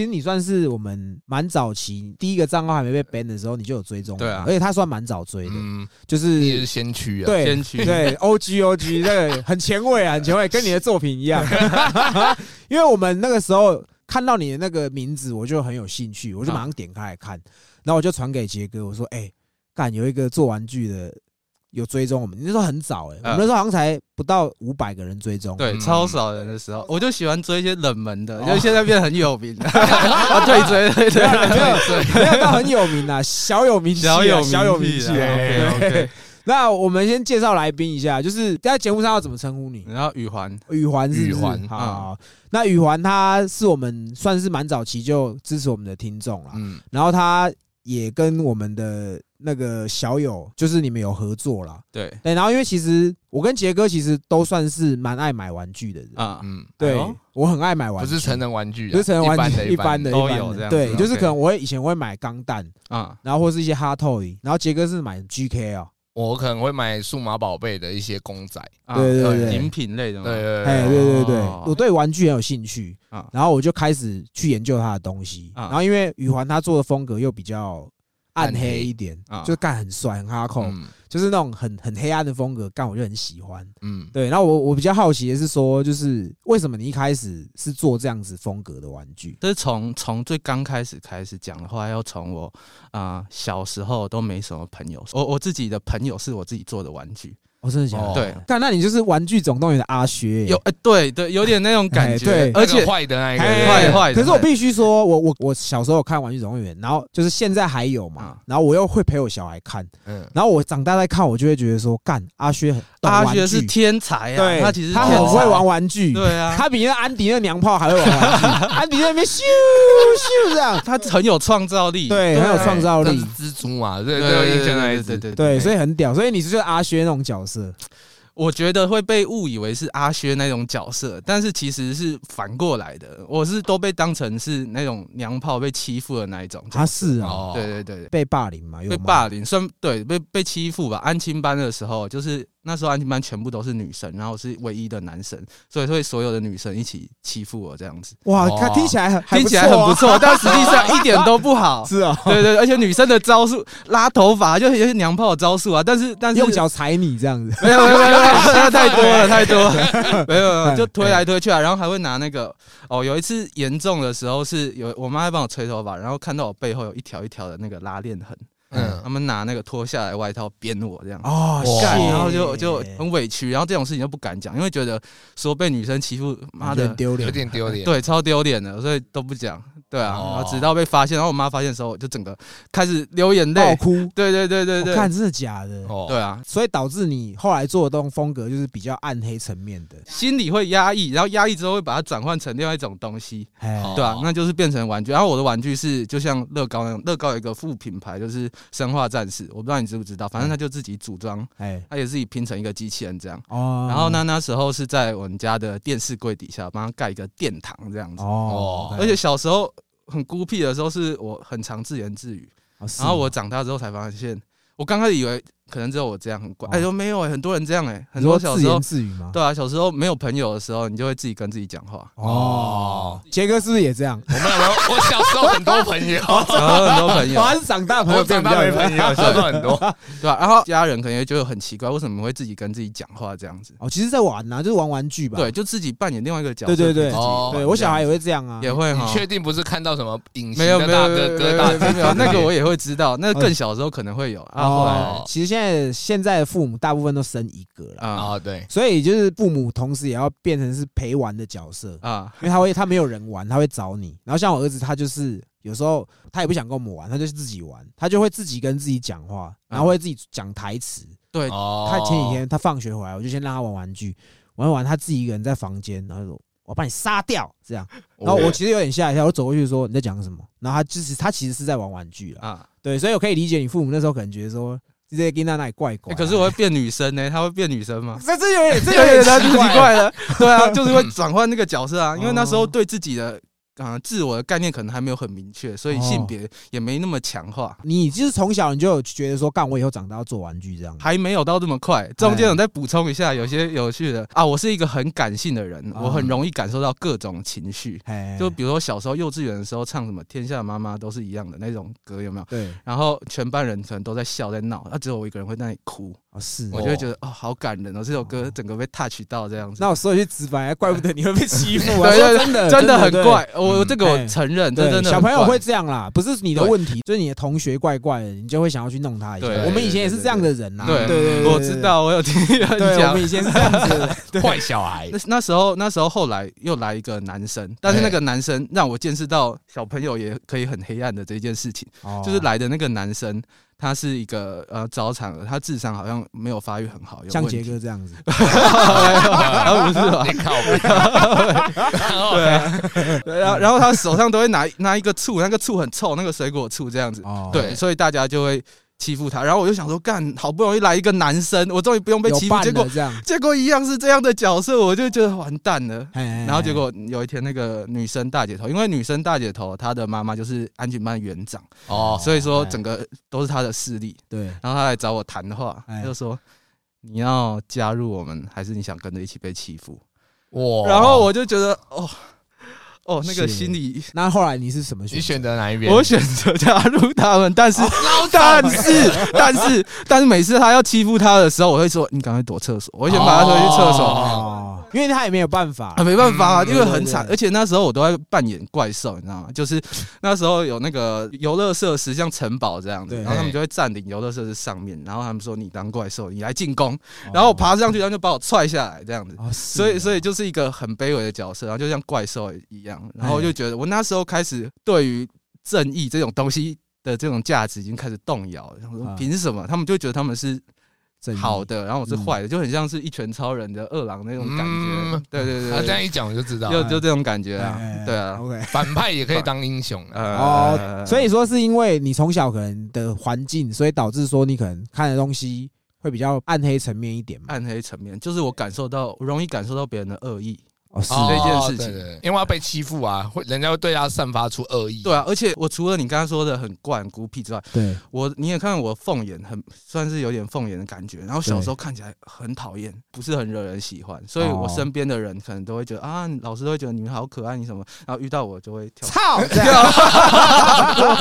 其实你算是我们蛮早期第一个账号还没被 ban 的时候，你就有追踪，对啊。而且他算蛮早追的，嗯，就是你也是先驱啊，对先驱。对，O G O G 那个很前卫啊，很前卫，跟你的作品一样。因为我们那个时候看到你的那个名字，我就很有兴趣，我就马上点开来看，然后我就传给杰哥，我说：“哎、干有一个做玩具的有追踪我们，你那时候很早哎、我们那时候好像才不到五百个人追踪。”对，嗯。超少人的时候，我就喜欢追一些冷门的，哦。就现在变得很有名，啊，对追对对没有没有到很有名啊，小有名气啊，小有小有名气啊。OK 对。OK，那我们先介绍来宾一下，就是在节目上要怎么称呼你？然后宇环，宇环是不是？宇环好好好那宇环他是我们算是蛮早期就支持我们的听众啦，嗯，然后他也跟我们的那个小友，就是你们有合作啦。对对，然后因为其实我跟杰哥其实都算是蛮爱买玩具的人，啊，嗯，对哎我很爱买玩具，不是成人玩具啊，不是成人玩具，一一般的的，都一般的有这样对，就是可能我会以前会买钢弹，啊，然后或是一些哈 toy，然后杰哥是买 GK 啊，我可能会买数码宝贝的一些公仔，啊对对对饮品类的嘛，对对哎，对对对我对玩具很有兴趣啊然后我就开始去研究他的东西。啊然后因为宇环他做的风格又比较暗黑一点啊，就干很帅很哈扣，嗯就是那种很很黑暗的风格，干我就很喜欢。嗯，对，然后我我比较好奇的是说，就是为什么你一开始是做这样子风格的玩具？这是从从最刚开始开始讲的话，要从我啊、小时候都没什么朋友，我我自己的朋友是我自己做的玩具，哦，真的假的？哦。对。干，那你就是《玩具总动员》的阿薛，有哎、对对，有点那种感觉，哎对。而且坏的那一个，哎坏坏的可是我必须说，我我我小时候有看《玩具总动员》，然后就是现在还有嘛啊，然后我又会陪我小孩看，嗯，然后我长大再看，我就会觉得说，干阿薛很懂阿薛是天才啊，对，他其实他很会玩，玩具，对啊，他比那安迪那娘炮还会玩玩具，安迪在那边咻咻这样，他很有创造力，对，很有创造力，蜘蛛嘛，对对对对对对，所以很屌，所以你是就是阿薛那种角色，我觉得会被误以为是阿薛那种角色，但是其实是反过来的，我是都被当成是那种娘炮被欺负的那一种他是啊，哦，对对对，被霸凌嘛，有被霸凌，算对被被欺负吧。安亲班的时候，就是那时候安亲班全部都是女生，然后我是唯一的男生，所以会所有的女生一起欺负我这样子，哇，哦。他听起来很还听起来很不啊，错，但实际上一点都不好。是啊，对对，而且女生的招数拉头发就有些娘炮的招数啊，但是但是用脚踩你这样子，没有没有没有，没有太多了太多了，没有没有就推来推去啊，然后还会拿那个哦，有一次严重的时候是有我妈在帮我吹头发，然后看到我背后有一条一条的那个拉链痕，嗯。他们拿那个脱下来外套鞭我这样。哦，然后就就很委屈，然后这种事情就不敢讲，因为觉得说被女生欺负，妈的，丢脸。有，点丢脸，对，超丢脸的，所以都不讲。对啊，哦然后直到被发现，然后我妈发现的时候，我就整个开始流眼泪。哭，对对对对对，我看真的假的？哦，对啊，所以导致你后来做的这种风格就是比较暗黑层面的，心里会压抑，然后压抑之后会把它转换成另外一种东西。对啊，那就是变成玩具。然后我的玩具是就像乐高那样，乐高有一个副品牌就是生化战士，我不知道你知不知道，反正他就自己组装，哎，他也自己拼成一个机器人这样。哦，然后呢，？那时候是在我们家的电视柜底下帮他盖一个殿堂这样子。哦，而且小时候很孤僻的时候，是我很常自言自语。哦然后我长大之后才发现，我刚开始以为可能只有我这样很怪，哦哎，说没有哎，很多人这样哎，很多小时候言自语吗？对啊，小时候没有朋友的时候，你就会自己跟自己讲话。哦，杰哥是不是也这样？我们有没有，我小时候很多朋友，然后很多朋友我，还是长大朋友长变比较大没朋友，小时候很多，对吧、然后家人可能也觉得很奇怪，为什么会自己跟自己讲话这样子？哦，其实在玩呐，就是玩玩具吧。对，就自己扮演另外一个角色对对对哦对，我小孩也会这样啊。也会哈你。确定不是看到什么隐形没有的大没有没有哥哥大没有那个我也会知道，那个更小的时候可能会有啊。后来哦，其实现在现在的父母大部分都生一个了，啊。啊，对，所以就是父母同时也要变成是陪玩的角色，啊。因为他会他没有人玩，他会找你。然后像我儿子，他就是有时候他也不想跟我们玩，他就是自己玩，他就会自己跟自己讲话，然后会自己讲台词。对。哦，他前几天他放学回来，我就先让他玩玩具，玩一玩他自己一个人在房间，然后说。我把你杀掉，这样，然后我其实有点吓一跳，我走过去说你在讲什么，然后他就是他其实是在玩玩具了，啊、对，所以我可以理解你父母那时候可能觉得说这些跟他那里怪怪啊，欸可是我会变女生呢、她会变女生吗？这这有点这这有有点奇奇怪，了，对啊，就是会转换那个角色啊，因为那时候哦对自己的啊、自我的概念可能还没有很明确，所以哦性别也没那么强化。你就是从小你就有觉得说，干我以后长大要做玩具这样。还没有到这么快，中间我再补充一下，有些有趣的啊，我是一个很感性的人，啊我很容易感受到各种情绪。哎，就比如说小时候幼稚园的时候唱什么“天下的妈妈都是一样的”那种歌，有没有？对，然后全班人可能都在笑在闹，那、只有我一个人会在那里哭，哦是，我就会觉得哦好感人哦，这首歌整个被 touch 到这样子。那我说一句直白，怪不得你会被欺负啊！对对说真的，真的很对怪，我嗯这个我哎承认，这，真的小朋友会这样啦，不是你的问题，就是你的同学怪怪的，你就会想要去弄他一下。对我们以前也是这样的人啦，对对对，对我知。道，我有听人对对，我讲们。以前是这样子的，对坏小孩那，那时候，那时候后来又来一个男生，但是那个男生让我见识到小朋友也可以很黑暗的这件事情。哦就是来的那个男生，他是一个呃早产儿，他智商好像没有发育很好，有像杰。哥这样子，然后不是吧？对然后然后他手上都会拿拿一个醋，那个醋很臭，那个水果醋这样子。哦，对，所以大家就会欺负他。然后我就想说，干，好不容易来一个男生，我终于不用被欺负，结果这样，结果一样是这样的角色，我就觉得完蛋了。然 然后结果有一天，那个女生大姐头，因为女生大姐头她的妈妈就是安全班园长，哦，所以说哎整个都是她的势力。对，然后她来找我谈话，就说：“你要加入我们，还是你想跟着一起被欺负哇？”然后我就觉得，哦哦，那个心理，那后来你是什么你选择？选择哪一边？我选择加入他们，但是但是但是但是每次他要欺负他的时候，我会说：“你赶快躲厕所。”我会先把他推去厕所。哦，因为他也没有办法啊，，没办法啊，嗯因为很惨，而且那时候我都在扮演怪兽，你知道吗？就是 那时候有那个游乐设施，像城堡这样子，然后他们就会占领游乐设施上面，然后他们说你当怪兽，你来进攻，哦 然后我爬上去，然后就把我踹下来这样子。哦，所以，所以以就是一个很卑微的角色，然后就像怪兽一样，然后就觉得我那时候开始对于正义这种东西的这种价值已经开始动摇了。然后说啊凭什么？他们就觉得他们是好的，然后我是嗯坏的，就很像是一拳超人的二郎那种感觉嗯。对对对他这样，一讲我就知道就，就这种感觉啊对啊。，OK。反派也可以当英雄啊。哦呃，所以说是因为你从小可能的环境，所以导致说你可能看的东西会比较暗黑层面一点嘛。暗黑层面，就是我感受到，我容易感受到别人的恶意。哦，是。哦这件事情。对对对。因为要被欺负啊，会人家会对他散发出恶意。对啊，而且我除了你刚刚说的很怪、很孤僻之外，对，我你也看我凤眼很算是有点凤眼的感觉，然后小时候看起来很讨厌，不是很惹人喜欢，所以我哦。身边的人可能都会觉得啊，老师都会觉得你们好可爱，你什么，然后遇到我就会跳。操，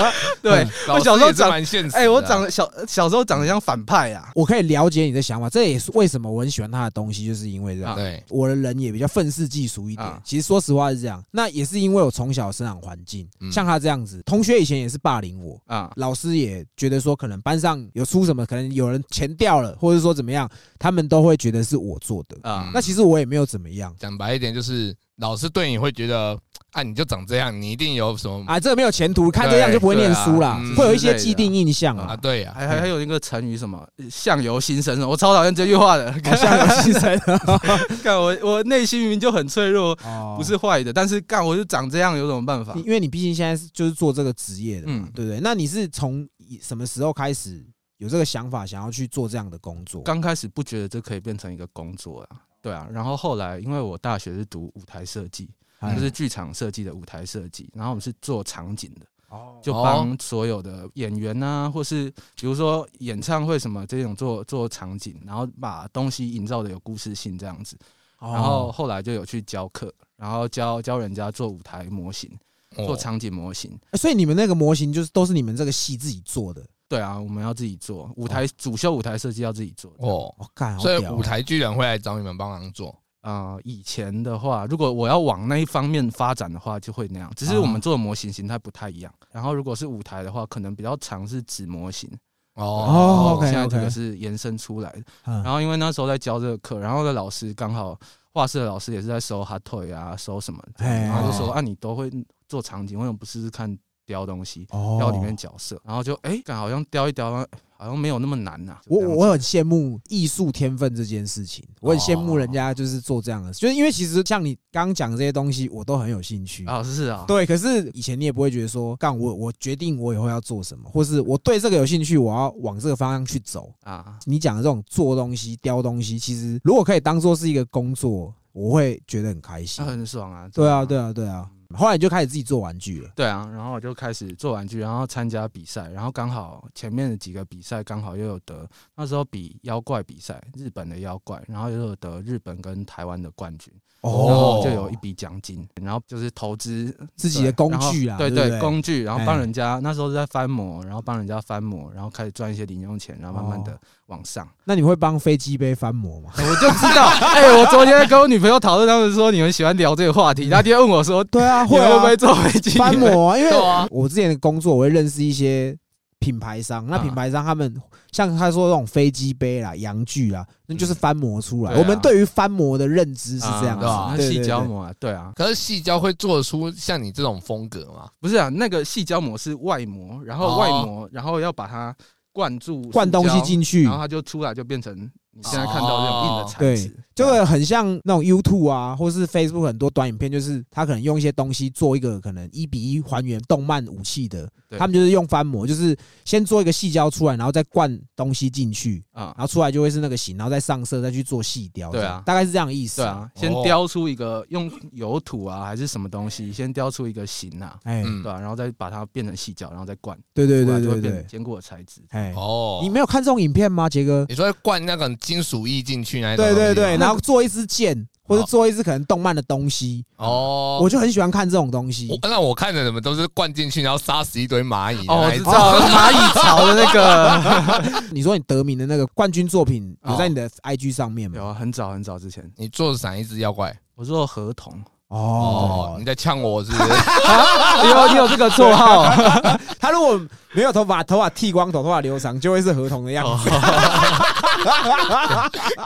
对，我小时候长，蛮现实的啊。哎、我长得小小时候长得像反派啊。我可以了解你的想法，这也是为什么我很喜欢他的东西，就是因为这样。对，我的人也比较愤世嫉俗一点啊。其实说实话是这样，那也是因为我从小生长环境，嗯像他这样子，同学以前也是霸凌我，啊，老师也觉得说可能班上有出什么，可能有人钱掉了，或者说怎么样，他们都会觉得是我做的。啊嗯那其实我也没有怎么样讲白一点就是老师对你会觉得啊，你就长这样，你一定有什么啊，这个没有前途，看这样就不会念书啦对啊嗯，会有一些既定印象啊？啊。对呀，还还还有一个成语什么“相由心生”，我超讨厌这句话的。好像有牺牲干我我内心明明就很脆弱，哦不是坏的，但是干我就长这样，有什么办法？因为你毕竟现在是就是做这个职业的嘛嗯，对不对？那你是从什么时候开始有这个想法，想要去做这样的工作？刚开始不觉得这可以变成一个工作啊，对啊，然后后来因为我大学是读舞台设计，哎就是剧场设计的舞台设计，然后我们是做场景的，哦就帮所有的演员啊，或是比如说演唱会什么这种做做场景，然后把东西营造的有故事性这样子，哦然后后来就有去教课，然后教教人家做舞台模型，做哦场景模型。欸所以你们那个模型就是都是你们这个系自己做的对啊，我们要自己做舞台主修舞台设计要自己做。哦，所以舞台居然会来找你们帮忙做。啊、以前的话，如果我要往那一方面发展的话，就会那样。只是我们做的模型形态不太一样。然后如果是舞台的话，可能比较常是纸模型。哦现在这个是延伸出来的。嗯然后因为那时候在教这个课，然后的老师刚好画室的老师也是在收 hot toy 啊，收什么然后就说哦啊，你都会做场景，为什么不试试看雕东西，哦雕里面角色？然后就哎，感、好像雕一雕，好像没有那么难呐、就我我很羡慕艺术天分这件事情，我很羡慕人家就是做这样的，就是因为其实像你刚刚讲这些东西，我都很有兴趣。啊，是啊，对，可是以前你也不会觉得说，干我我决定我以后要做什么，或是我对这个有兴趣，我要往这个方向去走。啊，你讲的这种做东西、雕东西，其实如果可以当做是一个工作，我会觉得很开心那。很爽啊。对啊，对啊，对啊。后来你就开始自己做玩具了。对啊，然后我就开始做玩具，然后参加比赛，然后刚好前面的几个比赛刚好又有得，那时候比妖怪比赛，日本的妖怪，然后又有得日本跟台湾的冠军，然后就有一笔奖金，然后就是投资自己的工具啊，对对工具，然后哎。帮人家那时候是在翻模，然后帮人家翻模，然后开始赚一些零用钱，然后慢慢的往上。那你会帮飞机杯翻模吗？我就知道，哎、我昨天跟我女朋友讨论，他们说你们喜欢聊这个话题，她今天问我说，对啊，会不会做飞机翻模啊？因为 我之前的工作，我会认识一些品牌商，那啊品牌商他们像他说那种飞机杯啦、洋具啦，那就是翻模出来。我们对于翻模的认知是这样子对啊，对细胶。对对膜啊，对啊，可是细胶会做出像你这种风格吗？不是啊，那个细胶膜是外模，然后外膜，然后要把它灌注灌东西进去。然后它就出来就变成你现在看到这种硬的材对质，，就会很像那种 YouTube 啊，或是 Facebook 很多短影片，就是他可能用一些东西做一个可能一比一还原动漫武器的，对他们就是用翻模，就是先做一个细胶出来，然后再灌东西进去，啊然，后出来就会是那个形，然后再上色，再去做细雕。对啊大概是这样意思。对，啊，先哦雕出一个用油土啊还是什么东西，先雕出一个形啊，哎，嗯对，啊，然后再把它变成细胶，然后再灌，对对对对对坚固的材质。哎，哦，你没有看这种影片吗，杰哥？你说会灌那个金属翼进去那一种对东西吗？对对，然后做一支箭，或者做一支可能动漫的东西，哦，我就很喜欢看这种东西我。那我看的怎么都是灌进去，然后杀死一堆蚂蚁的哦。知道 蚂蚁巢的那个，你说你得名的那个冠军作品有在你哦的 IG 上面吗？有啊，很早很早之前，你做的哪一只妖怪？我做合同，哦哦，你，在呛我是不是？你有你有这个绰号，他如果没有头发，头发剃光头，头发留长，就会是合同的样子。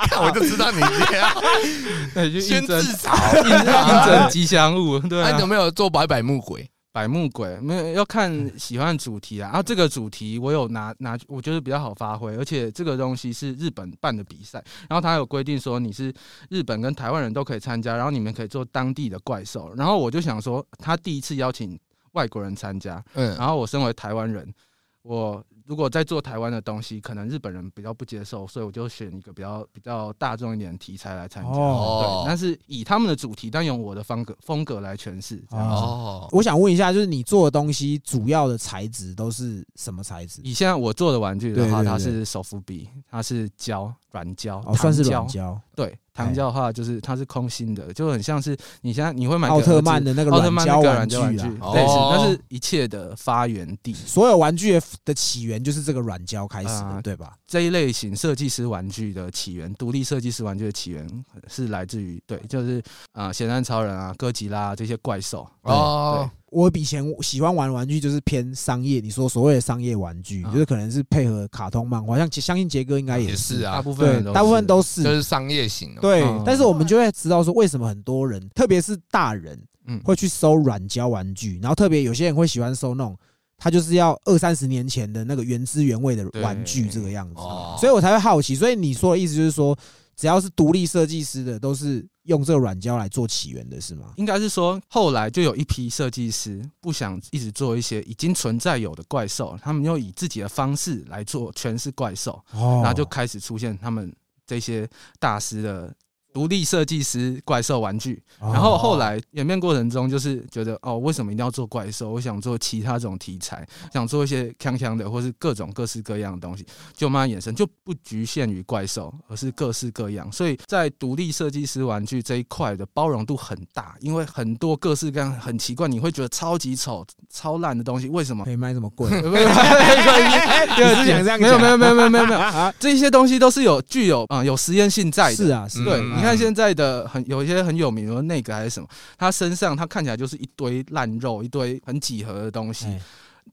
看 我就知道你这样，先自嘲。吉祥物，对那你有啊。没有做百百木鬼？百目鬼没有要看喜欢主题啊，然后这个主题我有拿拿，我觉得比较好发挥，而且这个东西是日本办的比赛，然后他有规定说你是日本跟台湾人都可以参加，然后你们可以做当地的怪兽，然后我就想说，他第一次邀请外国人参加，嗯，然后我身为台湾人，我如果在做台湾的东西，可能日本人比较不接受，所以我就选一个比较比较大众一点的题材来参加。哦对，但是以他们的主题，但用我的风格风格来诠释。这样子哦，我想问一下，就是你做的东西主要的材质都是什么材质？以现在我做的玩具的话，它是手扶笔，它是胶软胶，哦，算是糖软胶，对，糖胶的话就是它是空心的，就很像是你现在你会买奥特曼的那个奥特软胶曼那个软玩具啊胶玩具，。哦类似，那是一切的发源地。所有玩具的的起源就是这个软胶开始的，啊对吧？这一类型设计师玩具的起源，独立设计师玩具的起源是来自于对，就是啊，咸蛋超人啊、哥吉拉、啊、这些怪兽。哦，我以前喜欢玩玩具就是偏商业，你说所谓的商业玩具，啊就是可能是配合卡通漫画，像相信杰哥应该也是。是啊，大部分，大部分都就是是商业型的。对嗯，但是我们就会知道说，为什么很多人，特别是大人，嗯。会去收软胶玩具，然后特别有些人会喜欢收那种，他就是要二三十年前的那个原汁原味的玩具这个样子，哦，所以我才会好奇。所以你说的意思就是说，只要是独立设计师的，都是用这个软胶来做起源的，是吗？应该是说，后来就有一批设计师不想一直做一些已经存在有的怪兽，他们又以自己的方式来做全是怪兽，哦然后就开始出现他们这些大师的独立设计师怪兽玩具。哦然后后来演变过程中，就是觉得哦，为什么一定要做怪兽？我想做其他这种题材，想做一些锵锵的，或是各种各式各样的东西，就慢慢衍生，就不局限于怪兽，而是各式各样。所以在独立设计师玩具这一块的包容度很大，因为很多各式各样很奇怪，你会觉得超级丑、超烂的东西，为什么可？以卖这么贵？不是想这样没有没有没有没有没有没有，这些东西都是有具有啊、有实验性在的。是啊，是啊对，看现在的很有一些很有名的那个还是什么，他身上他看起来就是一堆烂肉，一堆很几何的东西，哎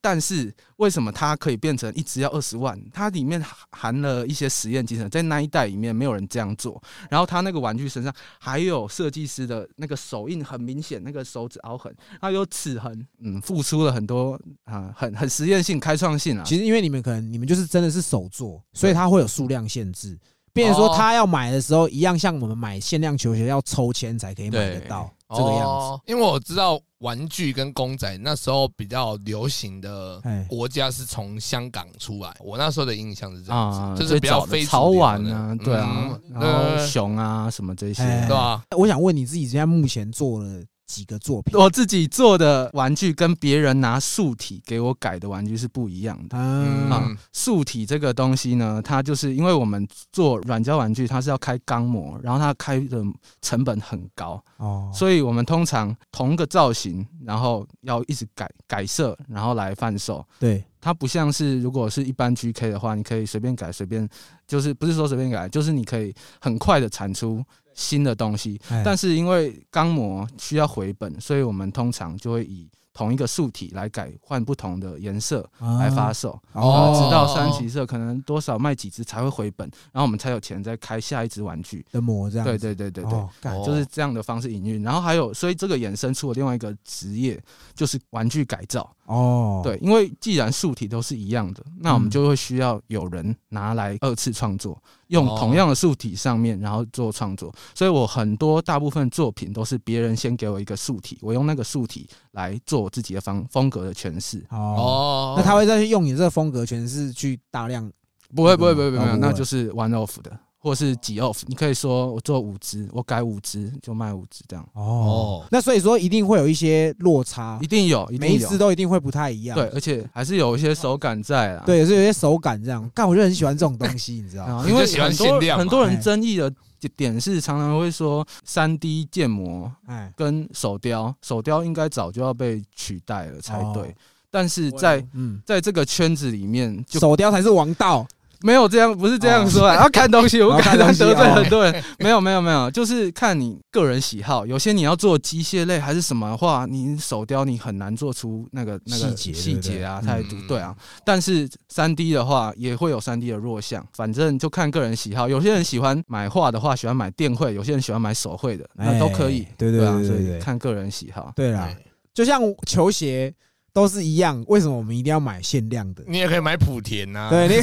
但是为什么它可以变成一只要二十万？它里面含了一些实验精神，在那一代里面没有人这样做。然后它那个玩具身上还有设计师的那个手印很明显，那个手指凹痕，还有齿痕，嗯，付出了很多啊，很很实验性、开创性啊。其实因为你们可能你们就是真的是手做，所以它会有数量限制。变成说哦。他要买的时候，一样像我们买限量球鞋要抽签才可以买得到这个样子。哦。因为我知道玩具跟公仔那时候比较流行的哎国家是从香港出来，我那时候的印象是这样啊，子，就是比较非潮玩啊，对啊嗯，然后熊啊什么这些，哎对吧？我想问你自己现在目前做了几个作品？我自己做的玩具跟别人拿素体给我改的玩具是不一样的。嗯啊，素体这个东西呢，它就是因为我们做软胶玩具，它是要开钢模，然后它开的成本很高，哦，所以我们通常同个造型，然后要一直改改色，然后来贩售。对，它不像是如果是一般 GK 的话，你可以随便改，随便就是不是说随便改，就是你可以很快的产出新的东西。哎但是因为钢模需要回本，所以我们通常就会以同一个素体来改换不同的颜色来发售。然后，直到三级色可能多少卖几只才会回本，然后我们才有钱再开下一只玩具。的模这样，对对对对对。就是这样的方式营运，然后还有，所以这个衍生出了另外一个职业，就是玩具改造。哦，对，因为既然素体都是一样的，那我们嗯就会需要有人拿来二次创作，用哦同样的素体上面，然后做创作。所以我很多大部分作品都是别人先给我一个素体，我用那个素体来做我自己的方风格的诠释。哦，哦，那他会再去用你这个风格诠释去大量不会，不会，不会，不会，哦不会那就是 one off 的，或是几 off。你可以说我做五只，我改五只就卖五只这样，哦哦，那所以说一定会有一些落差一，定有，一每一定有。次都一定会不太一样。对，而且还是有一些手感在啦。对，也是有些手感这样。但，我就很喜欢这种东西，你知道吗？啊，因为喜欢很多限量很多哎人争议的点是，常常会说三 D 建模哎，跟手雕，手雕应该早就要被取代了才对。哦但是在嗯，在这个圈子里面，就手雕才是王道。没有这样，不是这样说啊。要看东西，我不敢哦看东西得罪哦很多人。没有，没有，没有，就是看你个人喜好。有些你要做机械类还是什么的话，你手雕你很难做出那个那个细节细节啊、对态度嗯。对啊，但是三 D 的话也会有三 D 的弱项，反正就看个人喜好。有些人喜欢买画的话，喜欢买电绘；有些人喜欢买手绘的，那都可以哎。对对啊，所对看个人喜好。对啦，就像球鞋都是一样，为什么我们一定要买限量的？你也可以买莆田呐。对，你，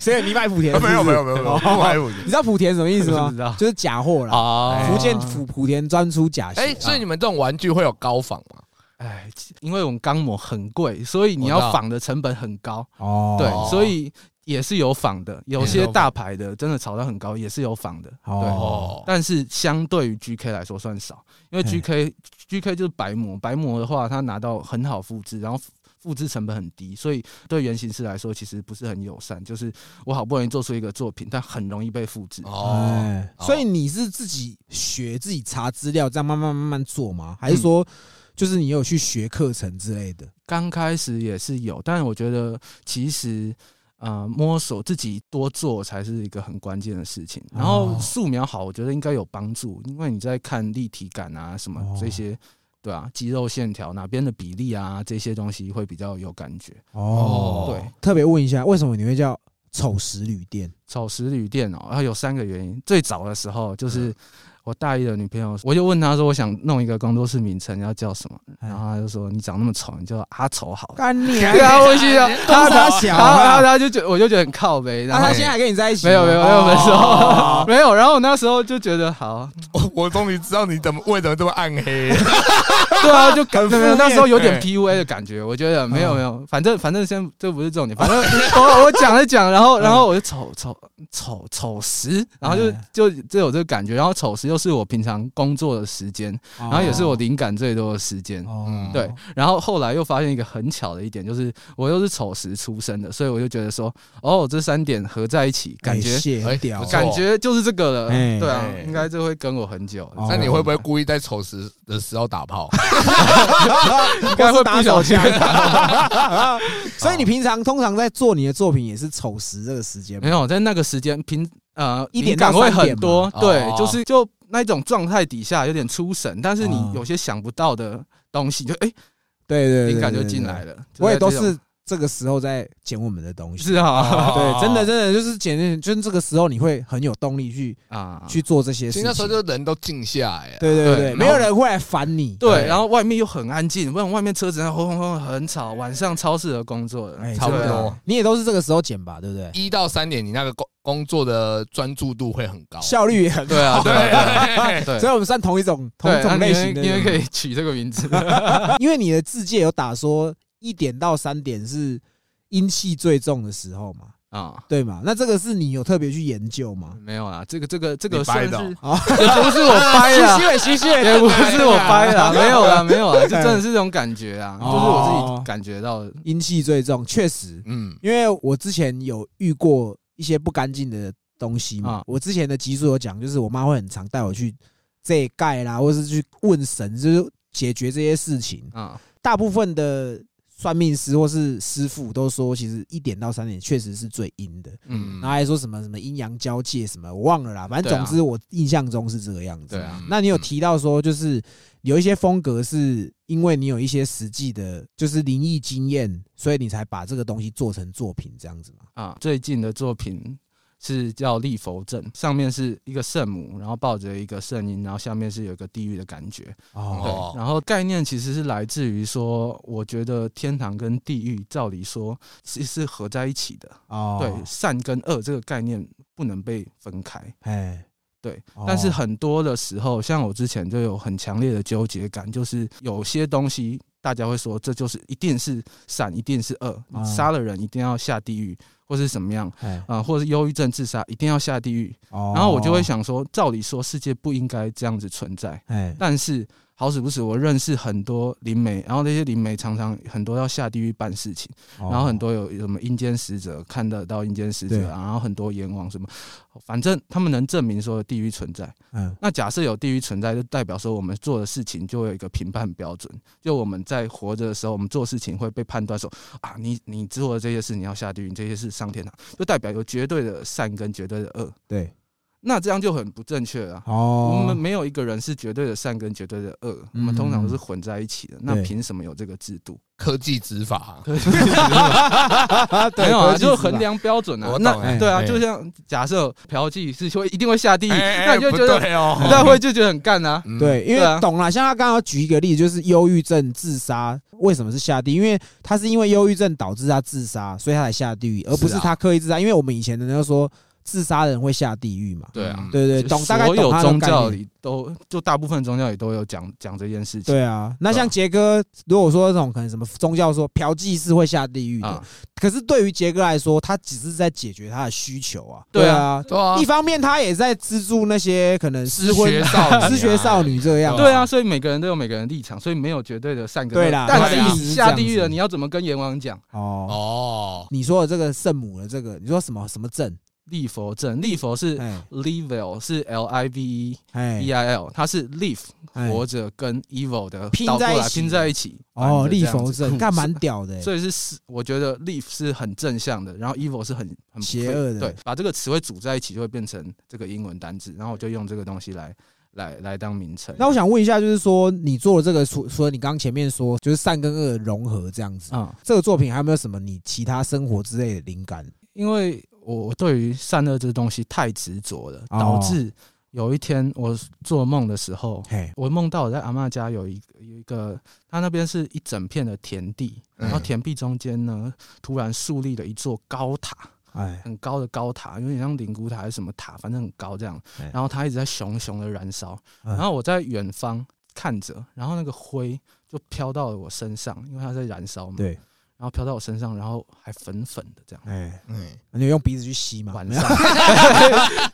所以你买莆田啊，没有没有没有没有，买莆你。知道莆田什么意思吗不知道？就是假货啦。哦福建莆莆田专出假鞋。哎，所以你们这种玩具会有高仿吗？哎，因为我们钢模很贵，所以你要仿的成本很高。哦，对哦，所以也是有仿的，有些大牌的真的炒到很高，也是有仿的。对，哦，但是相对于 GK 来说算少，因为 GK GK 就是白模，白模的话它拿到很好复制，然后。复制成本很低，所以对原型师来说其实不是很友善。就是我好不容易做出一个作品，但很容易被复制。哦，所以你是自己学、自己查资料，这样慢慢慢慢做吗？嗯还是说，就是你有去学课程之类的？刚开始也是有，但是我觉得其实呃摸索自己多做才是一个很关键的事情。然后哦素描好，我觉得应该有帮助，因为你在看立体感啊什么哦这些，对啊，肌肉线条哪边的比例啊这些东西会比较有感觉。哦对，特别问一下，为什么你会叫丑石旅店？丑石旅店哦，然后有三个原因。最早的时候嗯就是我大一的女朋友，我就问她说，我想弄一个工作室名称要叫什么，哎然后她就说你长那么丑，你叫阿丑好了。干你对啊，我心想，他他小然后啊他他就觉，我就觉得很靠背，然后那他现在还跟你在一起？没有没有没有分手哦，没有。然后我那时候就觉得好，我我终于知道你怎么为什么这么暗黑。对啊，就感没有没有负面那时候有点哎 PUA 的感觉，我觉得没有嗯没有，反正反正先这不是重点，反正我我讲了讲，然后然后我就丑丑丑丑时，然后就哎就就有这个感觉，然后丑时又是我平常工作的时间，然然后也是我灵感最多的时间。哦嗯对，然后后来又发现一个很巧的一点，就是我又是丑时出生的，所以我就觉得说，哦，这三点合在一起，感觉哎谢哎很屌不，错感觉就是这个了。哎对啊哎，应该就会跟我很久。哦那你会不会故意在丑时的时候打炮？应该会打不小心？所以你平常通常在做你的作品也是丑时这个时间吗没有在那个时间平呃一点灵感会很多，对哦，就是就那种状态底下有点出神，但是你哦有些想不到的东西，就哎对对，对灵感就进来了。我也都是这个时候在捡我们的东西。是啊对，真的真的就是捡，就是这个时候你会很有动力去啊去做这些事情。那时候就人都静下来了。对对对，没有人会来烦你。对，然后外面又很安静，不然外面车子在轰轰轰很吵，晚上超适合工作的，哎，差不多你也都是这个时候捡吧，对不对？一到三点，你那个工工作的专注度会很高。效率也很对啊，对啊，对啊 对对所以我们算同一种同一，种类型的因为可以取这个名字。因为你的字界有打说一点到三点是阴气最重的时候嘛，啊。对嘛？那这个是你有特别去研究吗？没有啊，这个这个这个你掰的算是哦也不是我掰的啊，虚虚虚也不是我掰的啊，没有啦，没有啊，就真的是这种感觉啊，哦就是我自己感觉到的。阴气最重，确实，嗯，因为我之前有遇过一些不干净的东西嘛。啊我之前的集数有讲，就是我妈会很常带我去这盖啦，或是去问神，就是解决这些事情。啊，大部分的算命师或是师傅都说，其实一点到三点确实是最阴的。嗯然后还说什么什么阴阳交界什么，我忘了啦。反正总之我印象中是这个样子。对啊那你有提到说，就是有一些风格是因为你有一些实际的，就是灵异经验，所以你才把这个东西做成作品这样子嘛？啊，最近的作品是叫立佛阵，上面是一个圣母，然后抱着一个圣婴，然后下面是有一个地狱的感觉。对哦，然后概念其实是来自于说，我觉得天堂跟地狱照理说是是合在一起的，哦，对，善跟恶这个概念不能被分开。哎，对哦，但是很多的时候，像我之前就有很强烈的纠结感，就是有些东西大家会说这就是一定是善，一定是恶，杀了人一定要下地狱，或是什么样哎，啊、或者是忧郁症自杀一定要下地狱。哦。然后我就会，想说，照理说世界不应该这样子存在，哎，但是好死不死，我认识很多灵媒，然后那些灵媒常常很多要下地狱办事情，然然后很多有有什么阴间使者看得到阴间使者啊，然后很多阎王什么，反正他们能证明说地狱存在。嗯，那假设有地狱存在，就代表说我们做的事情就会有一个评判标准。就我们在活着的时候，我们做事情会被判断说啊，你你做的这些事你要下地狱，你这些事上天堂，就代表有绝对的善跟绝对的恶。对，那这样就很不正确了。哦，我们没有一个人是绝对的善跟绝对的恶，我们通常都是混在一起的。那对凭什么有这个制度？科技执法，对没有啊，科技执法就衡量标准啊我。那对啊，哎就像假设嫖妓是会一定会下地狱，哎那你就觉得不对哦，那会就觉得很干啊。嗯，对，因为懂了。像他刚刚举一个例子，就是忧郁症自杀，为什么是下地狱？因为他是因为忧郁症导致他自杀，所以他才下地狱，而不是他刻意自杀。因为我们以前的人都说自杀的人会下地狱嘛。对啊嗯，对对，懂大概所有宗教。里都就大部分宗教里都有讲讲这件事情。对啊，那像杰哥，如果说这种可能什么宗教说嫖妓是会下地狱的，啊，可是对于杰哥来说，他只是在解决他的需求啊。对啊啊，对啊一，方面他也在资助那些可能失失婚学少女啊 失学少女这样。对啊，所以每个人都有每个人的立场，所以没有绝对的善跟恶对啦但是你下地狱了，你要怎么跟阎王讲？哦，哦，你说的这个圣母的这个，你说什么什么证？立佛正，立佛是哎 Level 是 L I V E 哎 E I L，它是 live 哎活着跟 evil 的拼在一起拼在一起。哦，立佛证，子干蛮屌的欸。所以是是，我觉得 live 是很正向的，然后 evil 是很很邪恶的对，把这个词汇组在一起就会变成这个英文单字，然后我就用这个东西来来来当名称。那我想问一下，就是说你做了这个，除除了你刚刚前面说，就是善跟恶融合这样子，啊、这个作品还有没有什么你其他生活之类的灵感？因为我对于善恶这东西太执着了，哦导致有一天我做梦的时候，嘿，我梦到我在阿嬷家有一个有一个，他那边是一整片的田地，然后嗯田地中间呢，突然竖立了一座高塔，哎，很高的高塔，有点像灵骨塔还是什么塔，反正很高这样哎。然后它一直在熊熊的燃烧，嗯然后我在远方看着，然后那个灰就飘到了我身上，因为它在燃烧嘛。。对，然后飘到我身上，然后还粉粉的这样。哎，嗯，你用鼻子去吸吗？晚上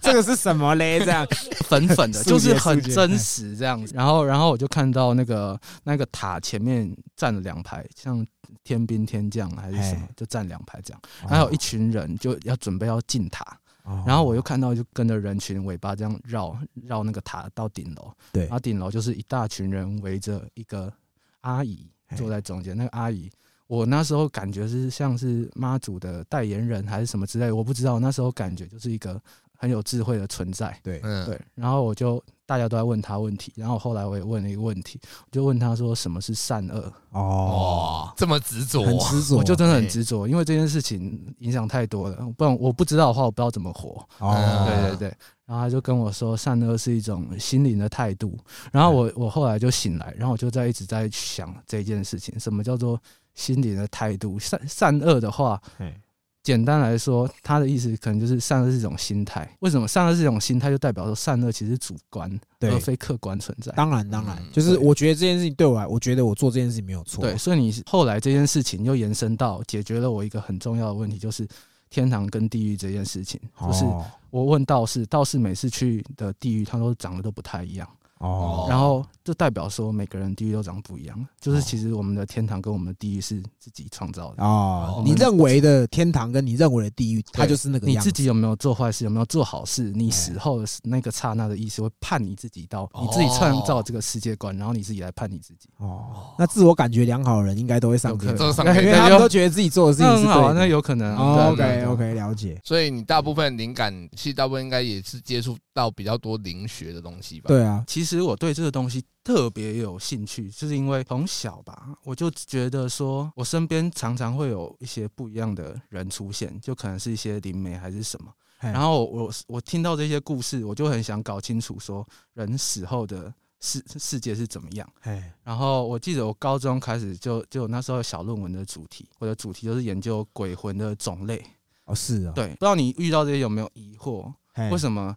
这个是什么嘞？这样，粉粉的，就是很真实这样子。然后，然后我就看到那个那个塔前面站了两排，像天兵天将还是什么，就站两排这样。还有一群人就要准备要进塔，哦，然后我又看到就跟着人群尾巴这样绕绕那个塔到顶楼，对然后顶楼就是一大群人围着一个阿姨坐在中间，那个阿姨。我那时候感觉是像是妈祖的代言人还是什么之类的，我不知道。那时候感觉就是一个很有智慧的存在，对，嗯，对。然后我就大家都在问他问题，然后后来我也问了一个问题，我就问他说什么是善恶，哦，这么执着，很执着，我就真的很执着，因为这件事情影响太多了，不然我不知道的话，我不知道怎么活。哦，对对对，然后他就跟我说，善恶是一种心灵的态度。然后我我后来就醒来，然后我就在一直在想这件事情，什么叫做心灵的态度？善善恶的话，嘿。简单来说，他的意思可能就是善恶是一种心态。为什么？善恶是一种心态，就代表说善恶其实主观而非客观存在。当然当然，嗯就是我觉得这件事情对我来，我觉得我做这件事情没有错，对，所以你后来这件事情又延伸到解决了我一个很重要的问题，就是天堂跟地狱这件事情，就是哦。我问道士，道士每次去的地狱，他都长得都不太一样，哦，然后就代表说每个人地狱都长不一样，就是哦其实我们的天堂跟我们的地狱是自己创造的。哦，你认为的天堂跟你认为的地狱，它就是那个你样子。自己有没有做坏事，有没有做好事？你哎死后的那个刹那的意识会判你自己到你自己创造这个世界观，然后你自己来判你自己。哦，那自我感觉良好的人应该都会上天有可能这个上因为他们都觉得自己做的事情是对的。那有可能啊。哦对 OK OK，了解。所以你大部分灵感，其实大部分应该也是接触到比较多灵学的东西吧？，对啊，其实我对这个东西特别有兴趣，就是因为从小吧，我就觉得说，我身边常常会有一些不一样的人出现，就可能是一些灵媒还是什么。然然后我我听到这些故事，我就很想搞清楚说人死后的世世界是怎么样。哎，然后我记得我高中开始就就那时候有小论文的主题，我的主题就是研究鬼魂的种类。哦是啊，对，不知道你遇到这些有没有疑惑？嘿，为什么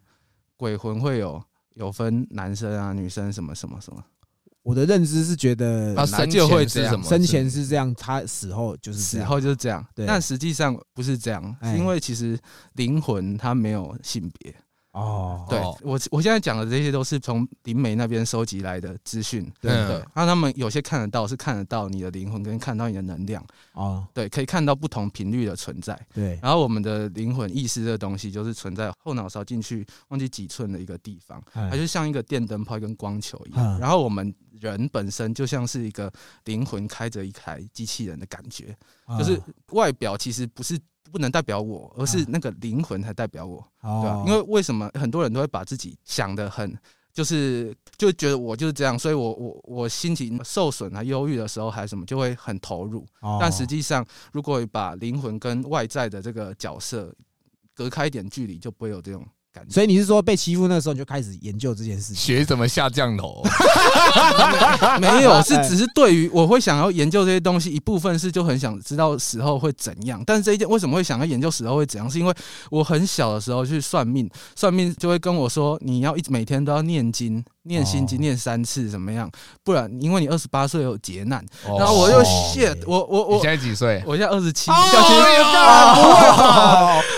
鬼魂会有有分男生啊、女生什么什么什么？我的认知是觉得他生哪就会这样前是什么？生前是这样，他死后就是死。后就是这样，但实际上不是这样，因为其实灵魂它没有性别。哦，对哦。我我现在讲的这些都是从灵媒那边收集来的资讯。对嗯。对，那他们有些看得到，是看得到你的灵魂跟看到你的能量，哦，对，可以看到不同频率的存在。对，然后我们的灵魂意识这个东西，就是存在后脑勺进去忘记几寸的一个地方，它哎就像一个电灯泡、一根光球一样。嗯。然后我们人本身就像是一个灵魂开着一台机器人的感觉，就是外表其实不是不能代表我，而是那个灵魂才代表我，哦，对吧、因为为什么很多人都会把自己想的很。就是就觉得我就是这样，所以我我我心情受损啊、忧郁的时候还是什么，就会很投入。哦但实际上，如果把灵魂跟外在的这个角色隔开一点距离，就不会有这种感觉。所以你是说被欺负那时候你就开始研究这件事情？学怎么下降头？没有，是哎只是对于我会想要研究这些东西，一部分是就很想知道死后会怎样。但是这一件为什么会想要研究死后会怎样？是因为我很小的时候去算命，算命就会跟我说，你要一直每天都要念经，念心经哦念三次，怎么样？不然因为你二十八岁有劫难。然然后我就哦 shit，我我我你现在几岁？我现在二十七，哦不会？